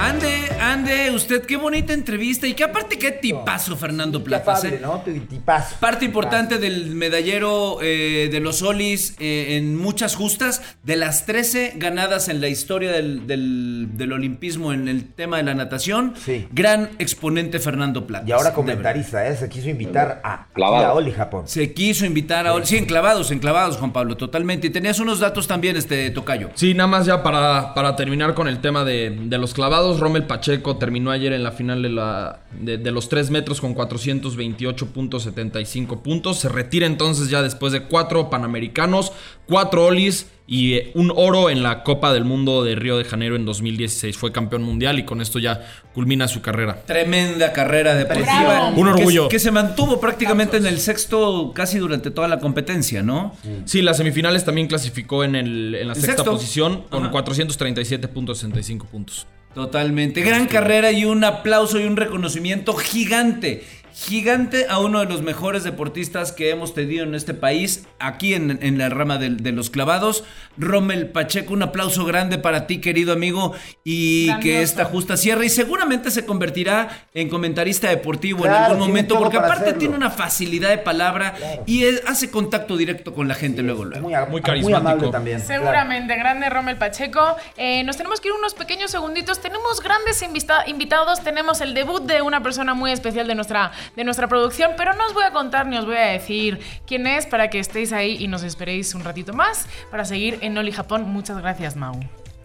Ande, ande, usted, qué bonita entrevista y qué aparte qué tipazo Fernando Platas. ¿eh? ¿no? Tipazo. Parte importante del medallero eh, de los Solis eh, en muchas justas, de las 13 ganadas en la historia del, del, olimpismo en el tema de la natación. Sí. Gran exponente Fernando Platas. Y ahora comentarista, ¿eh? Se quiso invitar a, a Oli Japón. Se quiso invitar a Oli. Sí, enclavados, enclavados, Juan Pablo, totalmente. Y tenías unos datos también, este Tocayo. Sí, nada más ya para, para terminar con el tema de, de los clavados. Rommel Pacheco terminó ayer en la final de, la, de, los 3 metros con 428.75 puntos. Se retira entonces ya después de cuatro panamericanos, cuatro olis y eh, un oro en la Copa del Mundo de Río de Janeiro en 2016. Fue campeón mundial y con esto ya culmina su carrera. Tremenda carrera deportiva. Un orgullo. Que, se mantuvo prácticamente en el sexto casi durante toda la competencia, ¿no? Sí, las semifinales también clasificó en, el, en la sexta posición con 437.65 puntos. Totalmente. Gran carrera y un aplauso y un reconocimiento gigante gigante a uno de los mejores deportistas que hemos tenido en este país, aquí en, la rama de, los clavados. Rommel Pacheco, un aplauso grande para ti, querido amigo, y que esta justa cierre. Y seguramente se convertirá en comentarista deportivo en algún momento, porque aparte tiene una facilidad de palabra y hace contacto directo con la gente luego, luego. Muy, carismático. también. Seguramente, grande Rommel Pacheco. Eh, nos tenemos que ir unos pequeños segunditos. Tenemos grandes invitados, tenemos el debut de una persona muy especial de nuestra de nuestra producción, pero no os voy a contar ni os voy a decir quién es para que estéis ahí y nos esperéis un ratito más para seguir en Oli Japón. Muchas gracias, Mau.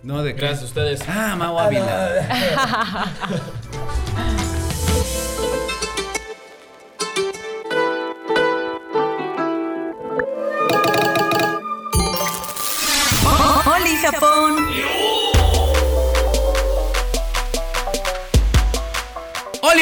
No, de gracias a ustedes. Ah, Mau Ávila. Oli Japón.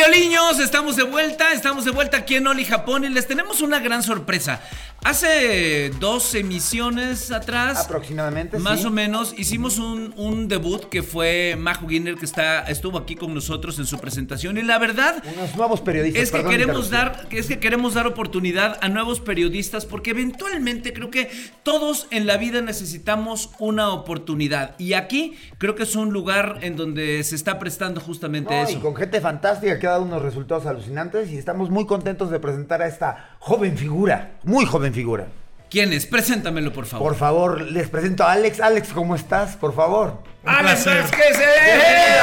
Hola, niños, estamos de vuelta, estamos de vuelta aquí en Oli Japón y les tenemos una gran sorpresa. Hace dos emisiones atrás, Aproximadamente, más sí. o menos, hicimos un, un debut que fue Majo Guinner que está, estuvo aquí con nosotros en su presentación y la verdad Unos nuevos periodistas. es que queremos dar, es que queremos dar oportunidad a nuevos periodistas porque eventualmente creo que todos en la vida necesitamos una oportunidad y aquí creo que es un lugar en donde se está prestando justamente No, eso. y con gente fantástica que ha dado unos resultados alucinantes y estamos muy contentos de presentar a esta joven figura, muy joven figura. ¿Quién es? Preséntamelo, por favor. Por favor, les presento a Alex. Alex, ¿cómo estás? Por favor. ¡Alex placer. Vázquez! ¡eh!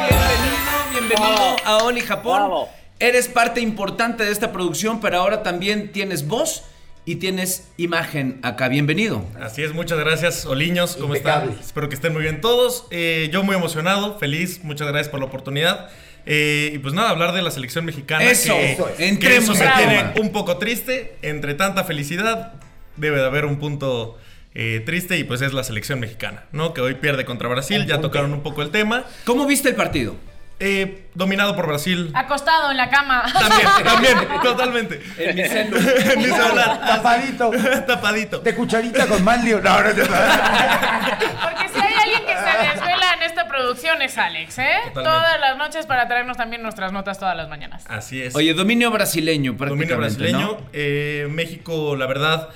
Bienvenido, bienvenido a Oli Japón. Bravo. Eres parte importante de esta producción, pero ahora también tienes voz y tienes imagen acá. Bienvenido. Así es, muchas gracias, Oliños. ¿Cómo Impecable. están? Espero que estén muy bien todos. Eh, yo muy emocionado, feliz, muchas gracias por la oportunidad. Eh, y pues nada, hablar de la selección mexicana. Eso, que, eso es. que Entremos eso me al tiene un poco triste. Entre tanta felicidad, debe de haber un punto eh, triste y pues es la selección mexicana, ¿no? Que hoy pierde contra Brasil. Ya tocaron un poco el tema. ¿Cómo viste el partido? Eh, dominado por Brasil. Acostado en la cama. También, también, totalmente. En mi celu. En mi celular. Tapadito. Tapadito. De cucharita con manlio. No, no, no. Porque si hay alguien que se desvela en esta producción es Alex, ¿eh? Totalmente. Todas las noches para traernos también nuestras notas todas las mañanas. Así es. Oye, dominio brasileño Dominio prácticamente, brasileño. ¿no? Eh, México, la verdad,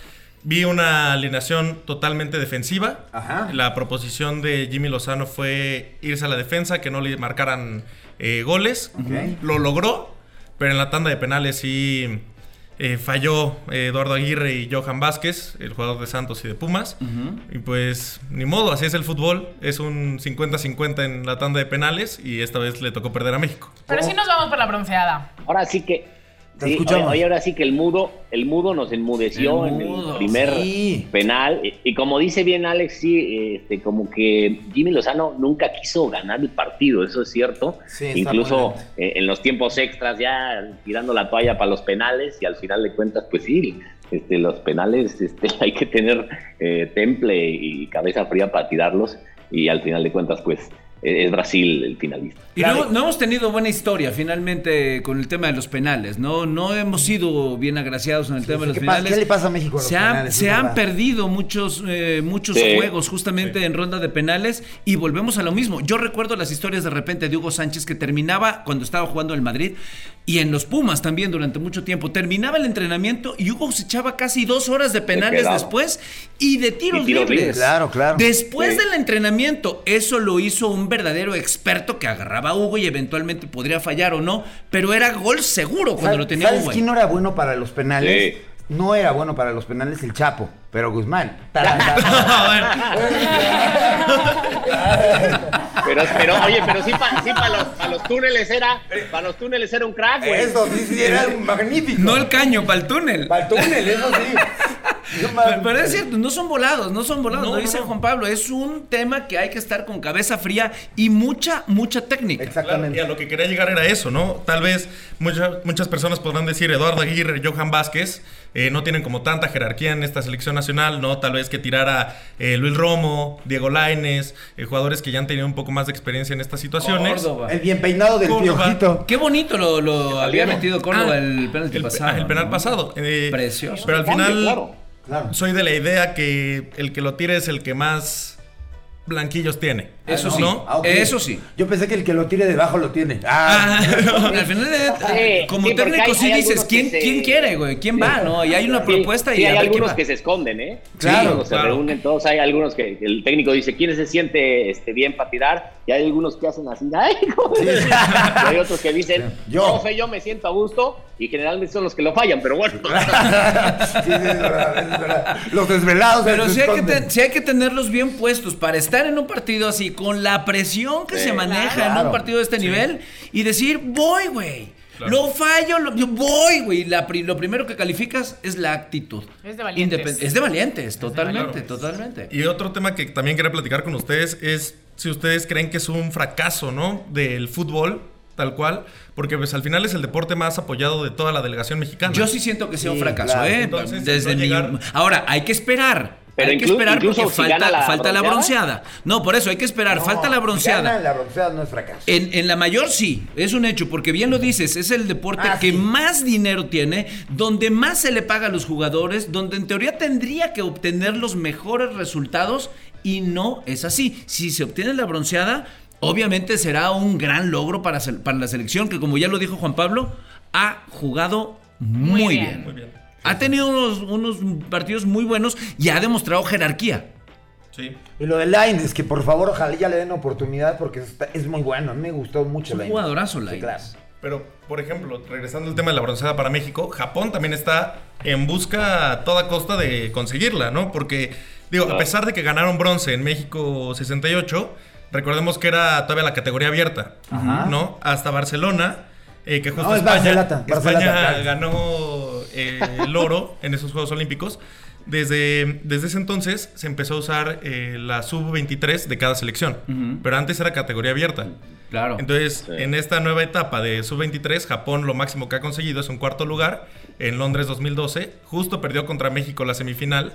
vi una alineación totalmente defensiva. Ajá. La proposición de Jimmy Lozano fue irse a la defensa, que no le marcaran eh, goles. Lo logró, pero en la tanda de penales sí eh, falló eh, Eduardo Aguirre y Johan Vázquez, el jugador de Santos y de Pumas. Y pues, ni modo, así es el fútbol. Es un 50-50 en la tanda de penales y esta vez le tocó perder a México. Pero sí nos vamos por la bronceada. Ahora sí que. Te sí, escuchamos. oye, oye, ahora sí que el mudo, el mudo nos enmudeció El en el primer sí. penal. Y, y como dice bien Alex, sí, este, como que Jimmy Lozano nunca quiso ganar el partido, eso es cierto. Sí, Incluso eh, en los tiempos extras ya tirando la toalla para los penales y al final de cuentas, pues sí, este, los penales este, hay que tener eh, temple y cabeza fría para tirarlos y al final de cuentas, pues es Brasil el finalista. Y no, no hemos tenido buena historia finalmente con el tema de los penales, ¿no? No hemos sido bien agraciados en el tema de los ¿qué pasa? penales. ¿Qué le pasa a México a los se han, se han perdido muchos, eh, muchos Sí. juegos justamente en ronda de penales y volvemos a lo mismo. Yo recuerdo las historias de repente de Hugo Sánchez que terminaba cuando estaba jugando en el Madrid y en los Pumas también durante mucho tiempo. Terminaba el entrenamiento y Hugo se echaba casi dos horas de penales después y de tiros, Y tiros libres. libres. Claro, claro. Después Sí. del entrenamiento, eso lo hizo un verdadero experto que agarraba a Hugo y eventualmente podría fallar o no, pero era gol seguro cuando ¿Sabes- lo tenía ¿Sabes Hugo. quién no era bueno para los penales? Sí. No era bueno para los penales el Chapo, pero Guzmán. Pero, pero oye, pero sí para los, pa los túneles era, para los túneles era un crack, güey. Eso sí, sí, era un magnífico. No el caño, para el túnel. Para el túnel, eso sí. Pero, es cierto, no son volados, no son volados, No, lo dice no. Juan Pablo, es un tema que hay que estar con cabeza fría y mucha, mucha técnica. Claro, Exactamente. y a lo que quería llegar era eso, ¿no? Tal vez muchas muchas personas podrán decir Eduardo Aguirre, Johan Vázquez, eh, no tienen como tanta jerarquía en esta selección nacional, ¿no? Tal vez que tirara eh, Luis Romo, Diego Laines, eh, jugadores que ya han tenido un poco más de experiencia en estas situaciones. Córdoba. El bien peinado del Córdoba. piojito. Qué bonito lo, lo había metido Córdoba Ah, el penalti el, pasado. ah, el penal ¿no? pasado. eh, Precioso. Pero al final claro. Claro. soy de la idea que el que lo tire es el que más blanquillos tiene. Eso sí, ¿no? Ah, eso sí. Yo pensé que el que lo tire debajo lo tiene. Ah, Ah, al final, de- Sí, como sí, técnico hay- sí hay dices, ¿quién, se- ¿quién quiere, güey? ¿Quién va? ¿No? Y hay una Sí, propuesta sí, y a hay ver algunos que se esconden, ¿eh? Claro, cuando se claro. reúnen todos, hay algunos que el técnico dice, ¿quién se siente este, bien para tirar? Y hay algunos que hacen así, ¡ay! ¿cómo se siente?". Y hay otros que dicen, Yo. yo. yo me siento a gusto, y generalmente son los que lo fallan, pero bueno. sí, sí, es verdad, es verdad. Los desvelados. Pero sí hay, que sí hay tenerlos bien puestos para estar en un partido así, con la presión que Sí, se maneja en un partido de este nivel y decir, voy, güey. Claro. Lo fallo, lo, yo voy, güey. Pri- lo primero que calificas es la actitud. Es de valientes. Independ- Es de valientes, totalmente, valientes. totalmente. Y otro tema que también quería platicar con ustedes es si ustedes creen que es un fracaso, ¿no? Del fútbol, tal cual, porque pues al final es el deporte más apoyado de toda la delegación mexicana. Yo sí siento que sea un fracaso, claro. ¿eh? Entonces, Desde mi- llegar- Ahora, hay que esperar Pero hay que esperar porque falta, la, falta bronceada. la bronceada. No, por eso hay que esperar, falta la bronceada. la bronceada no es fracaso. En, la mayor sí, es un hecho, porque bien lo dices, es el deporte ah, que más dinero tiene, donde más se le paga a los jugadores, donde en teoría tendría que obtener los mejores resultados y no es así. Si se obtiene la bronceada, obviamente será un gran logro para, para la selección, que como ya lo dijo Juan Pablo, ha jugado muy, bien. Muy bien. Ha tenido unos, partidos muy buenos y ha demostrado jerarquía. Sí. Y lo de Line es que por favor ojalá ya le den oportunidad porque es, muy bueno. A mí me gustó mucho Un jugadorazo Line. Pero, por ejemplo, regresando al tema de la bronceada para México, Japón también está en busca a toda costa de conseguirla, ¿no? Porque, digo, a pesar de que ganaron bronce en México 68, recordemos que era todavía la categoría abierta, ¿no? Hasta Barcelona eh, que justo España, ganó eh, el oro en esos Juegos Olímpicos. Desde, desde ese entonces se empezó a usar eh, la sub-23 de cada selección, pero antes era categoría abierta. Claro. Entonces, en esta nueva etapa de sub-23, Japón lo máximo que ha conseguido es un cuarto lugar en Londres 2012. Justo perdió contra México la semifinal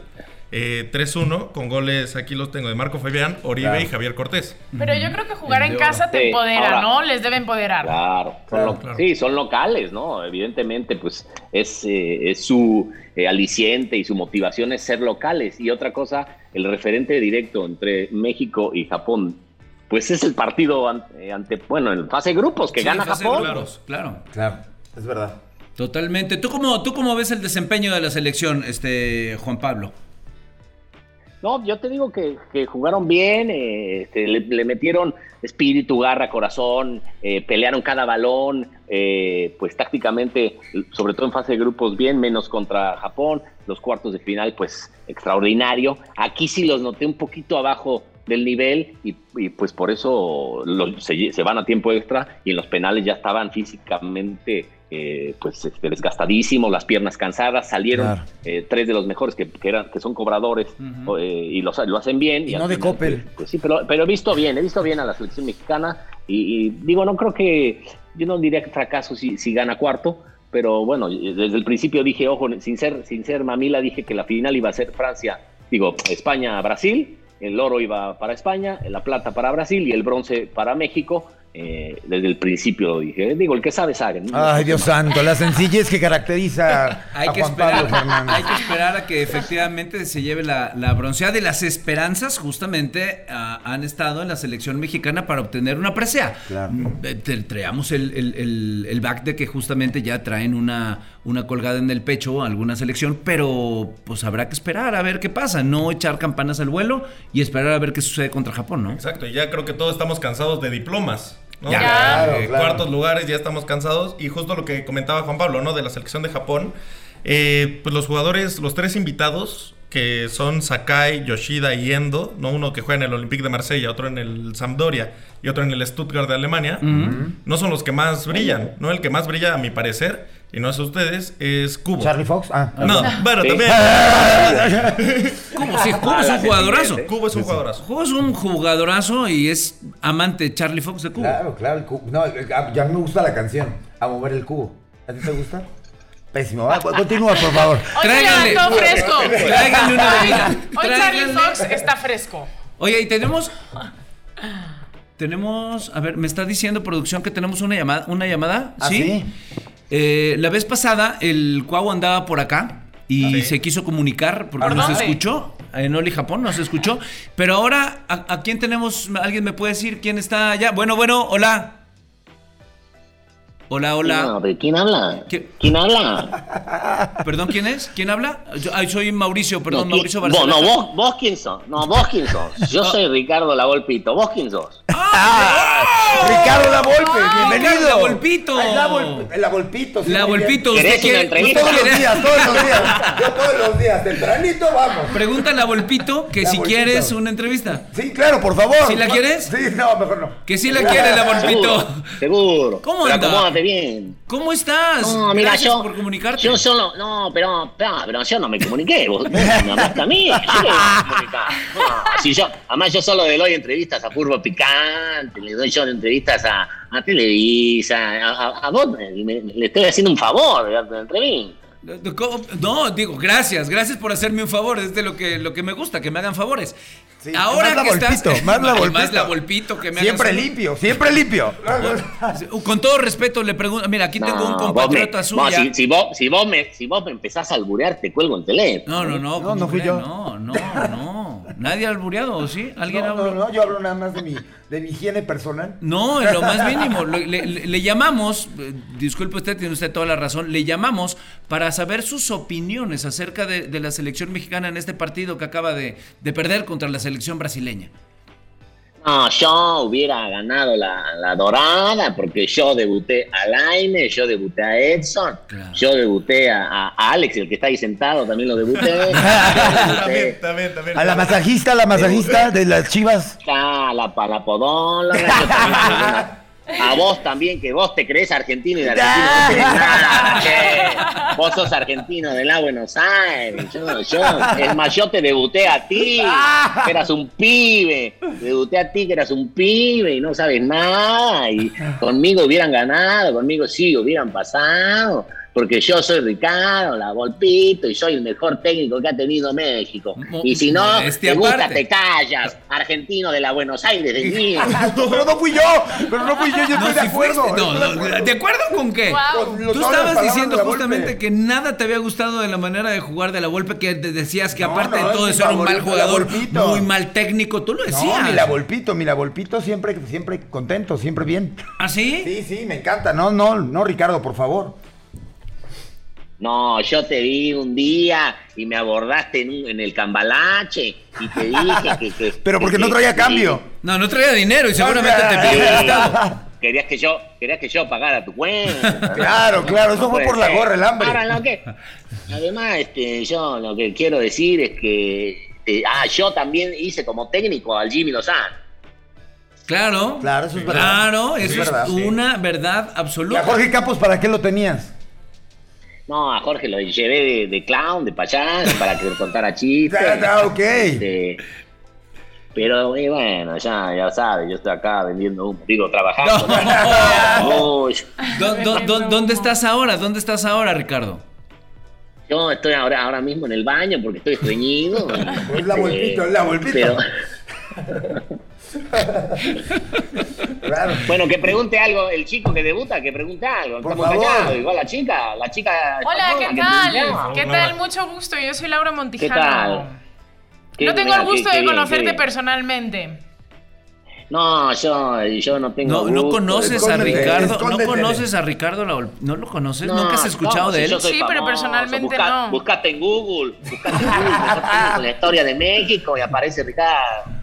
eh, 3-1 con goles, aquí los tengo, de Marco Fabián, Oribe y Javier Cortés. Pero yo creo que jugar en casa te empodera, ¿no? Les debe empoderar. Claro, sí, son locales, ¿no? Evidentemente, pues es, eh, su eh, aliciente y su motivación es ser locales. Y otra cosa, el referente directo entre México y Japón, pues es el partido ante, ante bueno, en fase de grupos que gana Japón. claro, claro, es verdad. Totalmente. ¿Tú cómo, ¿Tú cómo ves el desempeño de la selección, este Juan Pablo? No, yo te digo que, jugaron bien, eh, este, le, metieron espíritu, garra, corazón, eh, pelearon cada balón, eh, pues tácticamente, sobre todo en fase de grupos, bien, menos contra Japón, los cuartos de final, pues extraordinario. Aquí sí los noté un poquito abajo del nivel y, pues por eso se, se, van a tiempo extra y en los penales ya estaban físicamente eh, pues este, desgastadísimo, las piernas cansadas, salieron eh, tres de los mejores que, eran, que son cobradores eh, y lo hacen bien. Y, no de Coppel. Pues, pues, sí, pero, pero he visto bien, he visto bien a la selección mexicana y, digo, no creo que, yo no diría que fracaso si, si gana cuarto, pero bueno, desde el principio dije, ojo, sin ser, sin ser mamila, dije que la final iba a ser Francia, digo, España-Brasil, el oro iba para España, la plata para Brasil y el bronce para México eh, desde el principio lo dije. Digo, el que sabe, sabe. Ay, Dios santo, la sencillez que caracteriza hay a que Juan esperar, Pablo Hay que esperar a que efectivamente se lleve la, bronceada de las esperanzas, justamente han estado en la selección mexicana para obtener una presea. Claro. Eh, traemos el, el, back de que justamente ya traen una, una colgada en el pecho alguna selección, pero pues habrá que esperar a ver qué pasa, no echar campanas al vuelo y esperar a ver qué sucede contra Japón, ¿no? Exacto, y ya creo que todos estamos cansados de diplomas. Ya, eh, cuartos lugares, ya estamos cansados. Y justo lo que comentaba Juan Pablo, ¿no? De la selección de Japón. Eh, pues los jugadores, los tres invitados, que son Sakai, Yoshida y Endo, ¿no? Uno que juega en el Olympique de Marsella, otro en el Sampdoria y otro en el Stuttgart de Alemania, no son los que más brillan, ¿no? El que más brilla, a mi parecer, y no es ustedes, es Cubo. ¿Charlie Fox? Ah. No, bueno, también. Cubo, sí, Cubo es un jugadorazo. Cubo es un jugadorazo. Cubo es un jugadorazo y es amante de Charlie Fox de Cubo. Claro, claro, el cubo. No, ya me gusta la canción, A mover el cubo. ¿A ti te gusta? Pésimo. continúa, por favor. Hoy Tráiganle. fresco. Tráiganle una bebida. Hoy Charlie Fox está fresco. Oye, y tenemos... Tenemos, a ver, me está diciendo producción que tenemos una llamada, una llamada, ¿Ah, ¿sí? Eh, la vez pasada el Cuau andaba por acá y se quiso comunicar porque nos escuchó en Oli Japón, nos escuchó, pero ahora ¿a, ¿a, quién tenemos? ¿Alguien me puede decir quién está allá? Bueno, bueno, hola. Hola, hola. ¿Quién habla? ¿Quién habla? Perdón, ¿quién es? ¿Quién habla? Yo, soy Mauricio, perdón, Mauricio Barcelona. no, vos, vos quién sos. No, vos quién sos. Yo soy Ricardo La Volpito. ¿Vos quién sos? ¡Ah! Ricardo La Volpe, bienvenido. La Volpito. la, Volpito. la Volpito. ¿Usted quiere? entrevista? Todos los días, todos los días. Yo todos los días, tempranito, vamos. Pregunta a La Volpito que si quieres una entrevista. Sí, claro, por favor. ¿Sí la quieres? Sí, no, mejor no. Que sí la quiere La Volpito. Seguro. ¿Cómo anda? Bien. ¿Cómo estás? No, mira, Gracias yo, por comunicarte. Yo solo, no, pero, pero, yo no me comuniqué. Vos, me hablaste a mí. Yo comunicar. No, si yo, además yo solo le doy entrevistas a Furbo Picante, le doy yo entrevistas a, a Televisa, a, a, vos le estoy haciendo un favor de entrevista. No, digo, gracias, gracias por hacerme un favor, es de lo que, lo que me gusta, que me hagan favores. Ahora más la volpito, más la volpito. Más la volpito que me Siempre limpio, siempre limpio. Con todo respeto le pregunto, mira, aquí tengo un compatriota suya. si, si, vos, si, vos me, si vos me empezás a alburear, te cuelgo el teléfono. No, no, no. No, no fui yo. No, no, no. ¿Nadie ha albureado o sí? ¿Alguien no, habló? No, no, yo hablo nada más de mi, de mi higiene personal. No, en lo más mínimo. Le, le, le llamamos, eh, disculpe usted, tiene usted toda la razón, le llamamos para saber sus opiniones acerca de, de la selección mexicana en este partido que acaba de, de perder contra la selección brasileña. No, yo hubiera ganado la, la, dorada porque yo debuté a Laine, yo debuté a Edson, claro. yo debuté a, a, Alex, el que está ahí sentado, también lo debuté. también, también, también, a la masajista, la masajista de las chivas. Ah, la, la podóloga. A vos también, que vos te crees argentino y de argentino no tenés nada, che. Vos sos argentino de la Buenos Aires. Yo, yo, es más, yo te debuté a ti, que eras un pibe. Debuté a ti, que eras un pibe y no sabes nada. Y conmigo hubieran ganado, conmigo sí hubieran pasado porque yo soy Ricardo, la Volpito, y soy el mejor técnico que ha tenido México. Y si no, te gusta, te callas. Argentino de la Buenos Aires, de mío. pero no fui yo, pero no fui yo, yo estoy de acuerdo. No, no, ¿De acuerdo con qué? Wow. Tú estabas diciendo justamente que nada te había gustado de la manera de jugar de la Volpe, que decías que aparte no, de todo eso era un mal jugador, muy mal técnico, tú lo decías. No, mi la Volpito, mi la Volpito siempre, siempre contento, siempre bien. ¿Ah, sí? Sí, sí, me encanta. No, no, no, Ricardo, por favor. No, yo te vi un día y me abordaste en, un, en el cambalache y te dije que... que Pero porque que, no traía cambio. No, no traía dinero y seguramente te pidió prestado. Querías que yo, querías que yo pagara tu cuenta. claro, claro, eso fue por la gorra, el hambre. Ahora, lo que, además, este, yo lo que quiero decir es que eh, ah, yo también hice como técnico al Jimmy Lozano. Claro, claro, eso es verdad. Claro, eso es, verdad, es una sí. verdad absoluta. ¿Y a Jorge Campos para qué lo tenías? No, a Jorge lo llevé de, de clown, de payán, para que contara chistes. Ah, ok. Este, pero eh, bueno, ya, ya sabes, yo estoy acá vendiendo humo, digo, trabajando. No. ¿Dó, dó, ¿Dónde estás ahora? ¿Dónde estás ahora, Ricardo? Yo estoy ahora, ahora mismo en el baño porque estoy estreñido. Es la volpito, es la volpito. Pero... claro. Bueno, que pregunte algo el chico que debuta, que pregunte algo. Por favor. Callado. Igual la chica, la chica. Hola, ¿qué que tal? ¿Qué tal? Mucho gusto. Yo soy Laura Montijano. ¿Qué tal? No tengo el gusto qué, de qué conocerte bien, personalmente. No, yo, yo no tengo. No, gusto. no conoces Escóndete, a Ricardo, escóndete. no conoces a Ricardo Laol- ¿No lo conoces? No, ¿Nunca has escuchado no, de si él? Sí, pero personalmente Busca- no. Buscate en Google, buscate en Google, la historia de México y aparece Ricardo.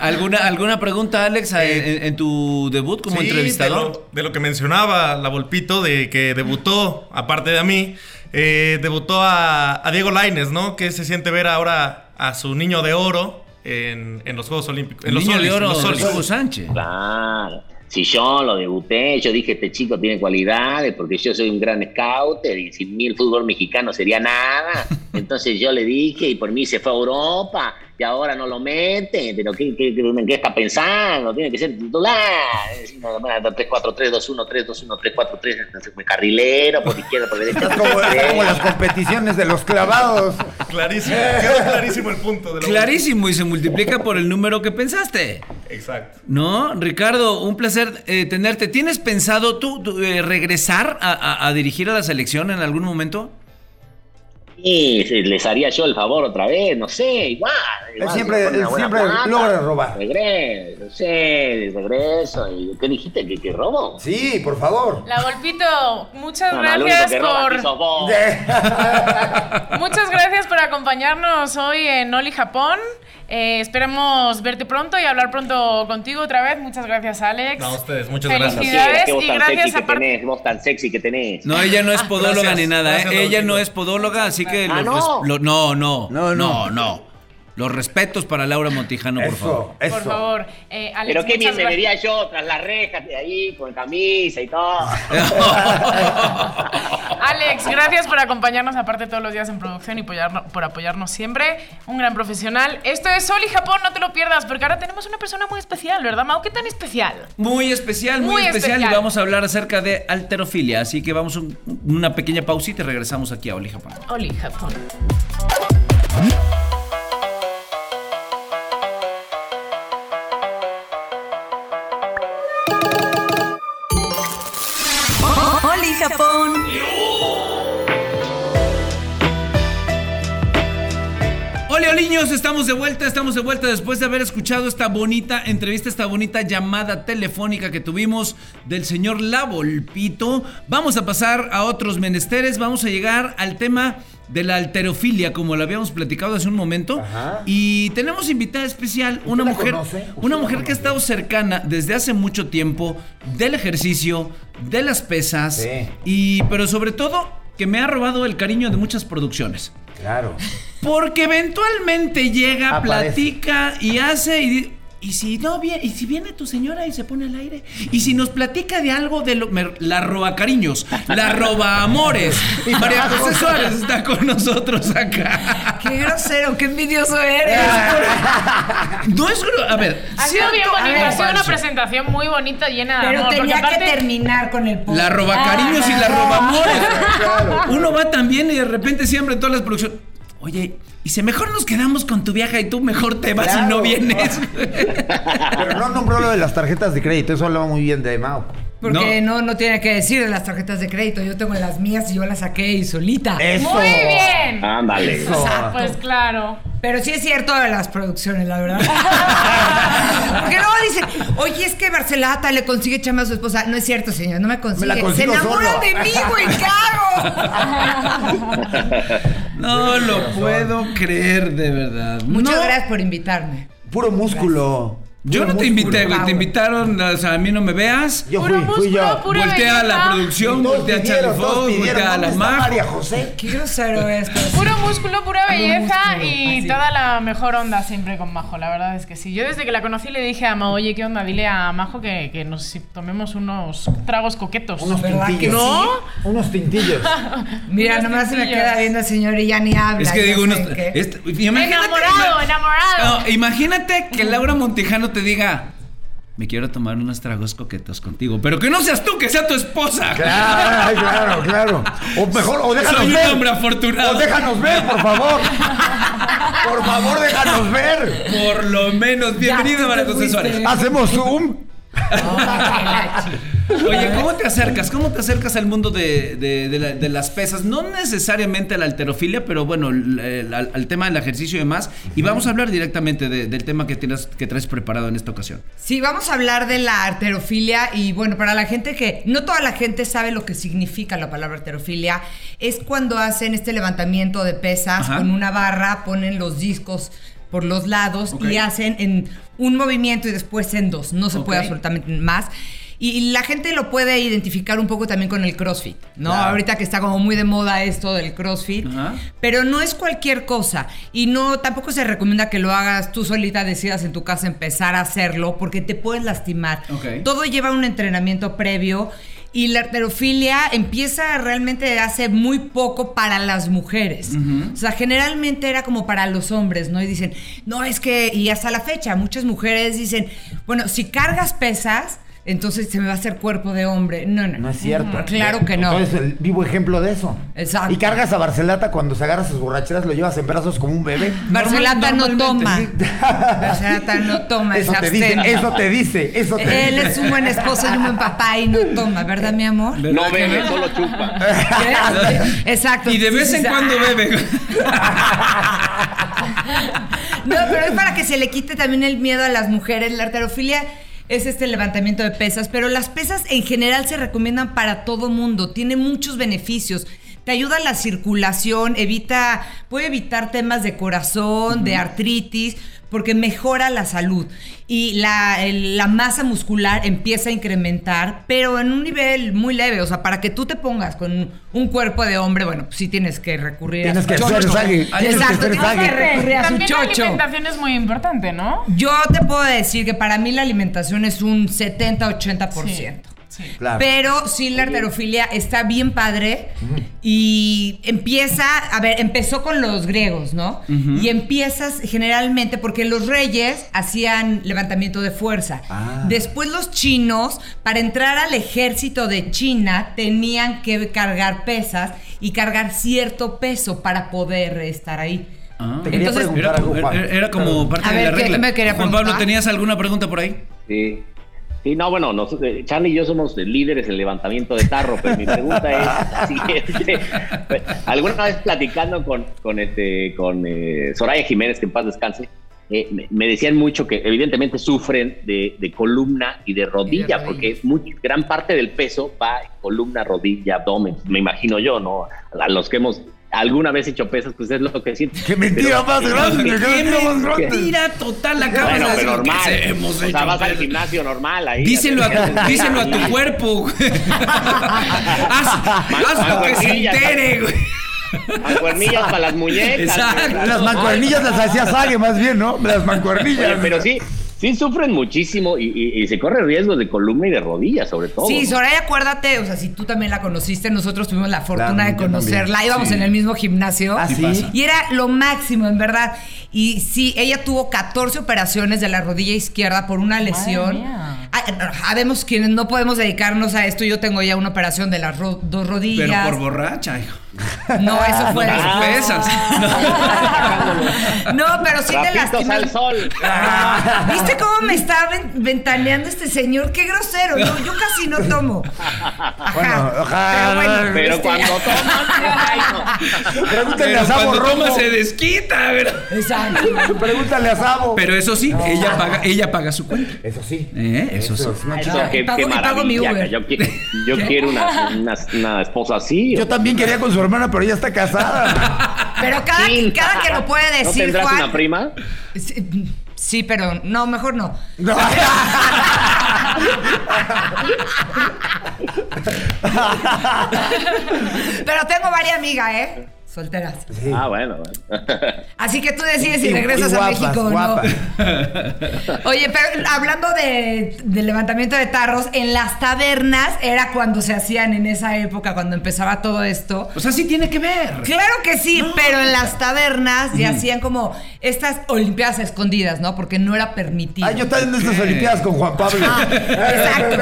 ¿Alguna, ¿Alguna pregunta, Alex, a- en, en tu debut como Sí, entrevistador? De lo, de lo que mencionaba la Volpito, de que debutó, aparte de a mí, eh, debutó a, a Diego Laines, ¿no? Que se siente ver ahora a su niño de oro en, en los Juegos Olímpicos. En El los niño Solis, de en oro, los Solis. Hugo Sánchez. Claro. Si yo lo debuté, yo dije, este chico tiene cualidades porque yo soy un gran scouter y sin mí el fútbol mexicano sería nada. Entonces yo le dije y por mí se fue a Europa y ahora no lo mete. Pero ¿qué, qué, qué- qué está pensando? Tiene que ser titular. Es decir, nada más, 3-4-3-2-1, 3-2-1, 3-4-3, entonces muy carrilero, por izquierda, por derecha. Es como, como las competiciones de los clavados. Clarísimo, quedó clarísimo el punto. De la Clarísimo, y se multiplica por el número que pensaste. Exacto. ¿No? Ricardo, un placer eh, tenerte. ¿Tienes pensado tú, tú, eh, regresar a, a- a dirigir a la selección en algún momento? Y se- les haría yo el favor otra vez, no sé, igual. igual siempre- él siempre plata, logra robar. Regreso, sí, regreso. ¿Y ¿Qué dijiste? ¿Que, que robo? Sí, por favor. La Volpito, muchas No, no, gracias que por vos. muchas gracias por acompañarnos hoy en Oli Japón. Eh, esperamos verte pronto y hablar pronto contigo otra vez. Muchas gracias, Alex. No, a ustedes, muchas No gracias. Felicidades sé, que vos y tan gracias sexy que tenés, vos tan sexy que tenés. No, ella no es podóloga Gracias, ni nada, ¿eh? Ella no es podóloga, así que Ah, los ¿no? res- lo- no, no, No, no, no. Los respetos para Laura Montijano, por favor. Eso. Por favor, eh, Alex, Pero qué bien me vería yo tras las rejas de ahí, con camisa y todo. Alex, gracias por acompañarnos aparte todos los días en producción y por apoyarnos siempre. Un gran profesional. Esto es Sol y Japón, no te lo pierdas, porque ahora tenemos una persona muy especial, ¿verdad, Mau? ¿Qué tan especial? Muy especial, muy, especial, Y vamos a hablar acerca de alterofilia. Así que vamos a una pequeña pausita y regresamos aquí a Oli Japón. Oli Japón. Japón. Niños, estamos de vuelta, estamos de vuelta después de haber escuchado esta bonita entrevista, esta bonita llamada telefónica que tuvimos del señor La Volpito. Vamos a pasar a otros menesteres, vamos a llegar al tema de la alterofilia, como lo habíamos platicado hace un momento. Y tenemos invitada especial, una mujer, una mujer que ha estado cercana desde hace mucho tiempo del ejercicio, de las pesas, y pero sobre todo que me ha robado el cariño de muchas producciones. Claro. Porque eventualmente llega, platica y hace y y si no viene, y si viene tu señora y se pone al aire, y si nos platica de algo de lo, la roba cariños, la roba amores. María José Suárez está con nosotros acá. Qué grosero, qué envidioso eres. no es a ver, ha sido bien bonito, ha sido una presentación muy bonita, llena de Pero tenía que terminar con el La roba cariños y la roba amores. Uno va también y de repente siempre en todas las producciones. Oye, y si mejor nos quedamos con tu vieja y tú mejor te vas y no vienes. Pero no nombró lo de las tarjetas de crédito, eso hablaba muy bien de Mao. Porque no. no, tiene que decir de las tarjetas de crédito. Yo tengo las mías y yo las saqué y solita. Eso. Muy bien. Ándale. Pues claro. Pero sí es cierto de las producciones, la verdad. Porque luego dicen, oye, es que Barcelata le consigue chama a su esposa. No es cierto, señor, no me consigue. Se enamora de mí, güey, ¿qué hago? no lo puedo creer, de verdad. Muchas gracias por invitarme. Puro músculo. Yo no te invité, güey. Te invitaron, o sea, a mí no me veas. Yo fui, fui yo. Voltea a la producción, voltea a Charlie Fox, voltea a la María José. Qué grosero es. Puro músculo, pura belleza y toda la mejor onda siempre con Majo. La verdad es que sí. Yo desde que la conocí le dije a Majo, oye, ¿qué onda? Dile a Majo que, que nos tomemos unos tragos coquetos. Unos tintillos. ¿No? Unos tintillos. Mira, nomás se me queda viendo el señor y ya ni habla. Es que digo, unos, enamorado, enamorado. imagínate que Laura Te diga, me quiero tomar unos tragos coquetos contigo, pero que no seas tú, que sea tu esposa. Claro, claro, claro. O mejor, o déjanos Soy ver. un hombre afortunado. O déjanos ver, por favor. Por favor, déjanos ver. Por lo menos. Bienvenido, María José Suárez. Hacemos Zoom. Oye, ¿cómo te acercas? ¿Cómo te acercas al mundo de, las pesas? No necesariamente a la alterofilia, pero bueno, al, tema del ejercicio y demás. Y vamos a hablar directamente del tema que, tienes, que traes preparado en esta ocasión. Sí, vamos a hablar de la arterofilia. Y bueno, para la gente que no toda la gente sabe lo que significa la palabra arterofilia, es cuando hacen este levantamiento de pesas con una barra, ponen los discos por los lados y hacen en un movimiento y después en dos. No se puede absolutamente más. Y la gente lo puede identificar un poco también con el CrossFit, ¿no? Ahorita que está como muy de moda esto del CrossFit. Pero no es cualquier cosa. Y no, tampoco se recomienda que lo hagas tú solita, decidas en tu casa empezar a hacerlo, porque te puedes lastimar. Todo lleva un entrenamiento previo. Y la arterofilia empieza realmente hace muy poco para las mujeres. O sea, generalmente era como para los hombres, ¿no? Y dicen, no, es que, y hasta la fecha, muchas mujeres dicen, bueno, si cargas pesas, entonces se me va a hacer cuerpo de hombre. No, no. No es cierto. Claro que no. Es el vivo ejemplo de eso. Exacto. Y cargas a Barcelata cuando se agarra sus borracheras, lo llevas en brazos como un bebé. Barcelata no toma. Barcelata no toma. Eso te dice, eso te dice, eso te Él es un buen esposo y un buen papá y no toma, ¿verdad, mi amor? No bebe, solo chupa. Exacto. Y de vez en cuando bebe. no, pero es para que se le quite también el miedo a las mujeres. La arterofilia es este levantamiento de pesas, pero las pesas en general se recomiendan para todo mundo, tiene muchos beneficios. Te ayuda a la circulación, evita, puede evitar temas de corazón, de artritis, porque mejora la salud y la, la, masa muscular empieza a incrementar, pero en un nivel muy leve. O sea, para que tú te pongas con un cuerpo de hombre, bueno, pues sí tienes que recurrir tienes a que chocho. Exacto, tienes que recurrir a su También chocho. la alimentación es muy importante, ¿no? Yo te puedo decir que para mí la alimentación es un 70-80%. Pero sí, la arterofilia está bien padre y empieza, a ver, empezó con los griegos, ¿no? Y empiezas generalmente porque los reyes hacían levantamiento de fuerza. Ah. Después los chinos, para entrar al ejército de China, tenían que cargar pesas y cargar cierto peso para poder estar ahí. Ah. Entonces, era, como parte de la regla. Juan Pablo, ¿tenías alguna pregunta por ahí? Sí. Sí, no, bueno, nosotros, Charlie y yo somos líderes en levantamiento de tarro, pero mi pregunta es alguna vez platicando con, con, este, con eh, Soraya Jiménez, que en paz descanse, eh, me, decían mucho que evidentemente sufren de, columna y de rodilla, porque gran parte del peso va en columna, rodilla, abdomen, me imagino yo, ¿no? A los que hemos alguna vez hecho pesas, pues es lo que siento. ¡Qué mentira más grande! ¡Qué mentira total! Acabas bueno, de normal. Que hemos o sea, vas al gimnasio normal ahí. Díselo a tu, díselo a tu cuerpo. haz, haz lo que se entere, güey. Mancuernillas para las muñecas. Exacto. Las mancuernillas las hacía Sage más bien, ¿no? Las mancuernillas. pero sí, Sí, sufren muchísimo y, se corre riesgo de columna y de rodilla, sobre todo. Sí, Soraya, acuérdate, o sea, si tú también la conociste, nosotros tuvimos la fortuna de conocerla, íbamos en el mismo gimnasio. ¿Ah, y era lo máximo, en verdad. Y sí, ella tuvo 14 operaciones de la rodilla izquierda por una lesión. Sabemos quienes no podemos dedicarnos a esto. Yo tengo ya una operación de las dos rodillas. Pero por borracha, hijo. No, eso fue. Ah, pesas. No. pero sí te lastimas. al sol. ¿Viste cómo me está ventaneando este señor? Qué grosero. Yo, yo casi no tomo. Bueno, Pero, bueno, pero este- cuando tomas, Pregúntale a Sabo Cuando toma se desquita, ¿verdad? Exacto. Pregúntale a Sabo. Pero eso sí, ella paga, ella paga su cuenta. Eso sí. ¿Eh? Eso, sí. qué, pago, pago mi Uber. Yo, yo quiero una, una, una, esposa así. Yo también quería con su hermana, pero ella está casada. Pero cada, cada que lo puede decir. ¿No tendrás una prima? Sí, pero no, mejor no. no. pero tengo varias amigas, ¿eh? Solteras. Ah, bueno, Así que tú decides si regresas a México o no. Oye, pero hablando de, levantamiento de tarros, en las tabernas era cuando se hacían en esa época, cuando empezaba todo esto. O sea, sí tiene que ver. Claro que sí, pero en las tabernas ya hacían como estas olimpiadas escondidas, ¿no? Porque no era permitido. Ah, yo también en estas olimpiadas con Juan Pablo. Ah, exacto.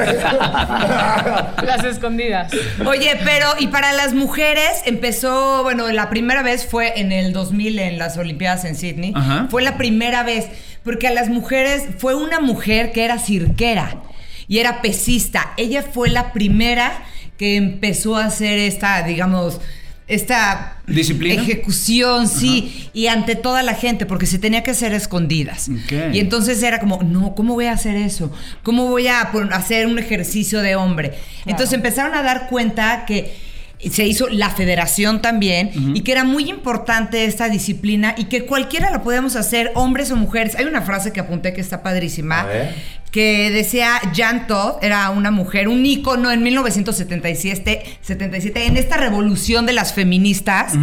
las escondidas. Oye, pero y para las mujeres empezó, bueno, la primera vez fue en el 2000 en las Olimpiadas en Sydney. Fue la primera vez, porque a las mujeres fue una mujer que era cirquera y era pesista. Ella fue la primera que empezó a hacer esta, digamos, esta disciplina ejecución, sí, y ante toda la gente, porque se tenía que hacer escondidas. Y entonces era como, no, ¿cómo voy a hacer eso? ¿Cómo voy a hacer un ejercicio de hombre? Entonces empezaron a dar cuenta que se hizo la federación también y que era muy importante esta disciplina y que cualquiera la podemos hacer, hombres o mujeres. Hay una frase que apunté que está padrísima, que decía Jan Todd, era una mujer, un ícono en 1977, 77, en esta revolución de las feministas.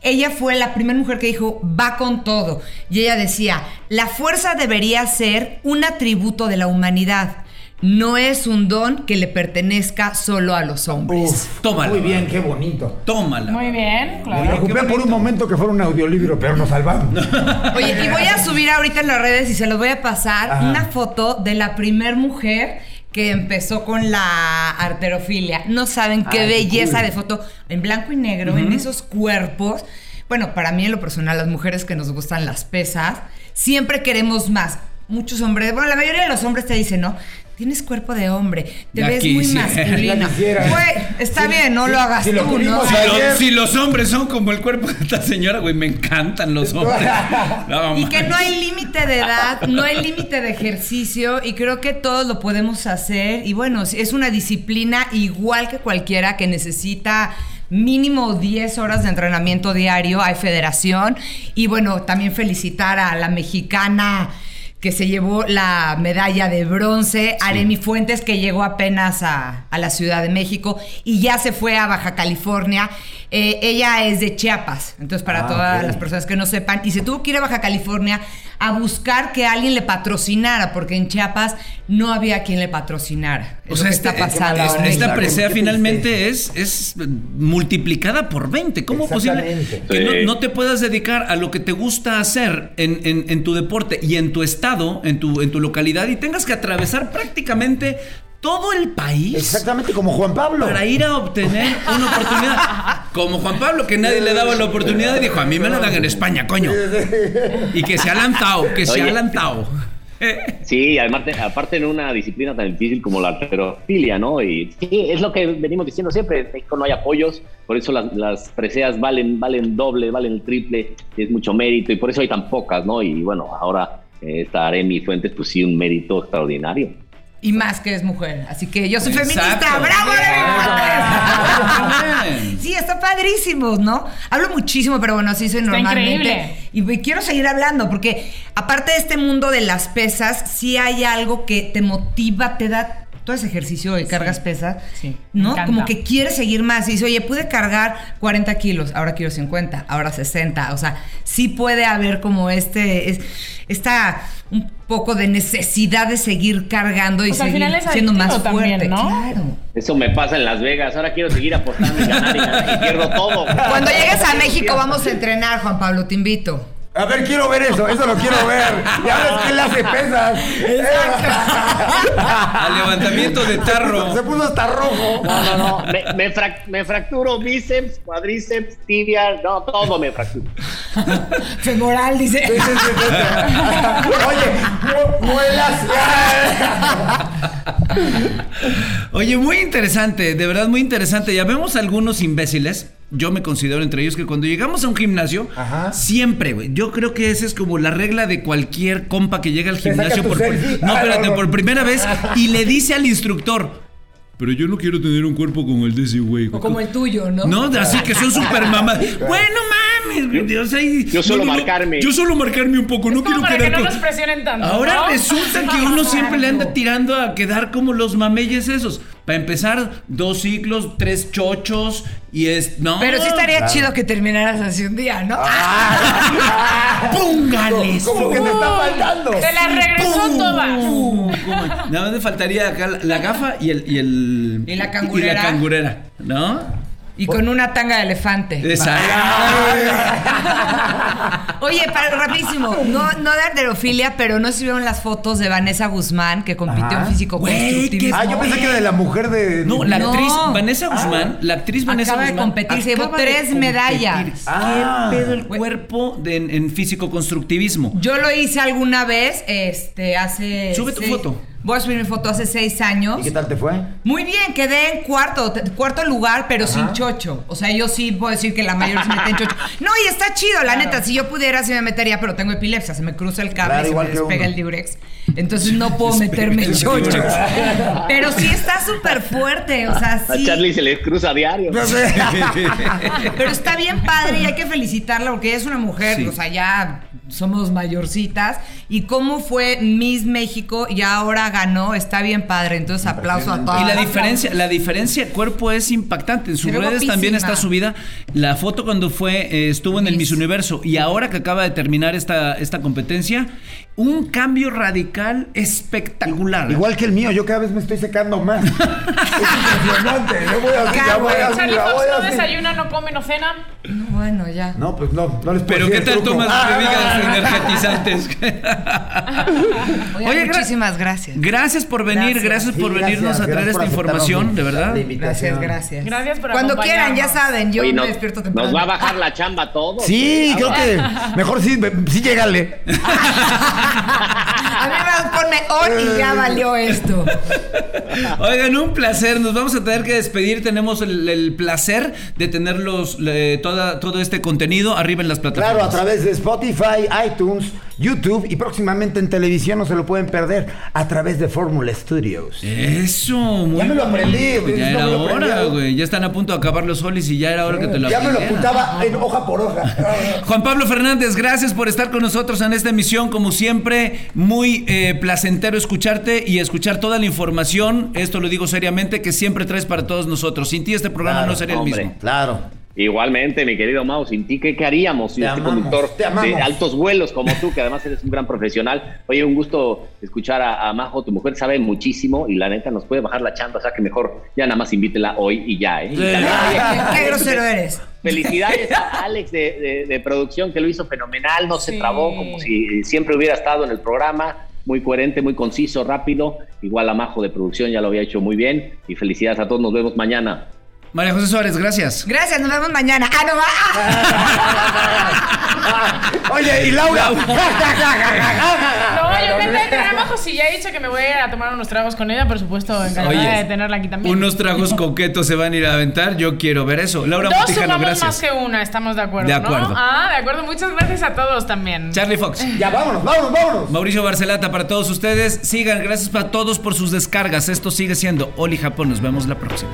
Ella fue la primera mujer que dijo, va con todo. Y ella decía, la fuerza debería ser un atributo de la humanidad no es un don que le pertenezca solo a los hombres. tómala. Muy bien, qué bonito. Tómala. Muy bien, claro. Me preocupé por un momento que fuera un audiolibro, pero nos salvamos. Oye, y voy a subir ahorita en las redes y se los voy a pasar una foto de la primer mujer que empezó con la arterofilia. No saben qué belleza de foto en blanco y negro, en esos cuerpos. Bueno, para mí en lo personal, las mujeres que nos gustan las pesas, siempre queremos más. Muchos hombres, bueno, la mayoría de los hombres te dicen, ¿no? Tienes cuerpo de hombre, te ves muy masculino. Güey, está bien, no lo hagas tú, ¿no? Si, los hombres son como el cuerpo de esta señora, güey, me encantan los hombres. y que no hay límite de edad, no hay límite de ejercicio y creo que todos lo podemos hacer. Y bueno, es una disciplina igual que cualquiera que necesita mínimo 10 horas de entrenamiento diario, hay federación. Y bueno, también felicitar a la mexicana que se llevó la medalla de bronce, Aremi Fuentes, que llegó apenas a, la Ciudad de México y ya se fue a Baja California. Eh, ella es de Chiapas, entonces para Ah, todas las personas que no sepan, y se tuvo que ir a Baja California a buscar que alguien le patrocinara, porque en Chiapas no había quien le patrocinara. Es O sea, este- está pasando. es- en esta presea finalmente es, es multiplicada por 20. ¿Cómo es posible que no te puedas dedicar a lo que te gusta hacer en, en- en tu deporte y en tu estado, en tu, en tu localidad, y tengas que atravesar prácticamente todo el país? Exactamente como Juan Pablo. Para ir a obtener una oportunidad. Como Juan Pablo, que nadie le daba la oportunidad y dijo, a mí me la dan en España, coño. Y que se ha lanzado, que se ha lanzado. Sí, además, aparte en una disciplina tan difícil como la alterofilia, ¿no? Y sí, es lo que venimos diciendo siempre, en México no hay apoyos, por eso las, las preseas valen, valen doble, valen el triple, es mucho mérito y por eso hay tan pocas, ¿no? Y bueno, ahora eh, esta Aremi Fuentes, pues sí, un mérito extraordinario. Y más que es mujer. Así que yo soy Exacto. feminista. ¡Bravo, Bien. Arely! Sí, está padrísimo, ¿no? Hablo muchísimo, pero bueno, así soy Está normalmente. increíble. Y quiero seguir hablando, porque aparte de este mundo de las pesas, sí hay algo que te motiva, te da todo ese ejercicio de cargas pesas, Sí, ¿no? Como que quieres seguir más. Y dice, oye, pude cargar 40 kilos, ahora quiero 50, ahora 60. O sea, sí puede haber como este, es- esta un poco de necesidad de seguir cargando y seguir final es siendo más también, fuerte. ¿no? Claro. Eso me pasa en Las Vegas, ahora quiero seguir apostando y ganar y ganar y pierdo todo. Cuando llegues a México vamos a entrenar, Juan Pablo, te invito. A ver, quiero ver eso, eso lo quiero ver. Ya ves que él hace pesas. Al levantamiento de tarro. Se puso hasta rojo. No, no, no, me, me frac- me fracturo bíceps, cuádriceps, tibia, no, todo me fracturo. Femoral, dice. Sí, sí, sí, sí, sí. Oye, mu- muelas. Oye, muy interesante, de verdad muy interesante. Ya vemos algunos imbéciles. Yo me considero entre ellos que cuando llegamos a un gimnasio, Ajá. siempre, güey. Yo creo que esa es como la regla de cualquier compa que llega al gimnasio por, no, Ah, espérate, no, no. por primera vez y le dice al instructor. Pero yo no quiero tener un cuerpo como el de ese güey. O como el tuyo, ¿no? No, así que son super mamás. Bueno, mames, sea, y- Yo solo no, no, no, marcarme. Yo solo marcarme un poco, no como quiero para que no con- nos presionen tanto. Ahora ¿no? resulta que uno siempre le anda tirando a quedar como los mameyes esos. Para empezar, dos ciclos, tres chochos y es. No. Pero sí estaría chido que terminaras así un día, ¿no? ¡Póngales! Como que te está faltando. Te la regresó ¡Pum! todas. ¡Pum! Nada más me faltaría acá la, la gafa y el, y el. Y la cangurera. Y la cangurera, ¿no? Y con una tanga de elefante. Exacto. Oye, para, rapidísimo, no, no de arterofilia, pero no se vieron las fotos de Vanessa Guzmán, que compitió Ajá. en físico Güey, qué- Ah, yo pensé que de la mujer de. No, la No. actriz Vanessa Guzmán, la actriz Vanessa Acaba de Guzmán. competir, se llevó de tres medallas. Ah. ¿Qué pedo el cuerpo de- en, en físico-constructivismo? Yo lo hice alguna vez, este, hace. Sube tu seis- foto. Voy a subir mi foto hace seis años. ¿Y qué tal te fue? Muy bien, quedé en cuarto, cuarto lugar, pero sin chocho. O sea, yo sí puedo decir que la mayor se mete en chocho. No, y está chido, la neta. Si yo pudiera, sí me metería, pero tengo epilepsia. Se me cruza el cable Claro, y se me despega uno. el diurex. Entonces no puedo meterme en chocho. Pero sí está súper fuerte. O sea, A. Charlie se le cruza a diario. Pero está bien padre y hay que felicitarla porque ella es una mujer, Sí. o sea, ya somos mayorcitas. Y cómo fue Miss México y ahora ganó, está bien padre. Entonces aplauso a todas. Y la diferencia, la diferencia de cuerpo es impactante. En sus redes también está subida la foto cuando fue, eh, estuvo en el Miss Miss. Universo y ahora que acaba de terminar esta, esta competencia, un cambio radical espectacular. Igual que el mío, yo cada vez me estoy secando más. es impresionante. Yo voy así, ya voy así, Charlie ya Fox no desayuna, no come, no cena. No, bueno, ya. No, pues no, no les puedo Pero ¿qué tal truco. tomas Ah, bebidas energetizantes? Oye, gra- muchísimas gracias. Gracias por venir, gracias, Gracias. por Sí, venirnos gracias, a traer esta información, de verdad. Gracias, gracias. Gracias por Cuando quieran, ya saben, yo Oye, me despierto temprano. nos va a bajar la chamba a todos. Sí, creo que mejor sí, sí llégale. A mí me ponme on y ya valió esto. Oigan, un placer. Nos vamos a tener que despedir. Tenemos el, el placer de tenerlos eh, toda, todo este contenido arriba en las plataformas. Claro, a través de Spotify, iTunes, YouTube y próximamente en televisión no se lo pueden perder a través de Fórmula Studios. Eso, muy Ya me lo aprendí, güey, Ya no era hora, güey. Ya están a punto de acabar los solis y ya era hora que te lo ya me lo apuntaba en hoja por hoja. Juan Pablo Fernández, gracias por estar con nosotros en esta emisión. Como siempre, muy eh, placentero escucharte y escuchar toda la información. Esto lo digo seriamente, que siempre traes para todos nosotros. Sin ti este programa Claro, no sería el mismo. Claro. Igualmente, mi querido Mau, sin ti, ¿qué, haríamos sin este conductor de altos vuelos como tú, que además eres un gran profesional? Oye, un gusto escuchar a, Majo, tu mujer sabe muchísimo y la neta nos puede bajar la chamba, o sea que mejor ya nada más invítela hoy y ya, ¿eh? Qué grosero eres. Felicidades a Alex de, producción que lo hizo fenomenal, no se trabó como si siempre hubiera estado en el programa muy coherente, muy conciso, rápido. Igual a Majo de producción ya lo había hecho muy bien. Y felicidades a todos, nos vemos mañana. María José Suárez, gracias. Gracias, nos vemos mañana. Ah, no Oye, y Laura. no, yo intenté tener a Majo, si ya he dicho que me voy a ir a tomar unos tragos con ella, por supuesto, encantada de tenerla aquí también. Unos tragos coquetos se van a ir a aventar, yo quiero ver eso. Laura Dos Montijano, gracias. más que una, estamos de acuerdo, De acuerdo. Ah, de acuerdo, muchas gracias a todos también. Charlie Fox. Ya, vámonos, vámonos, vámonos. Mauricio Barcelata para todos ustedes. Sigan, gracias para todos por sus descargas. Esto sigue siendo Oli Japón. Nos vemos la próxima.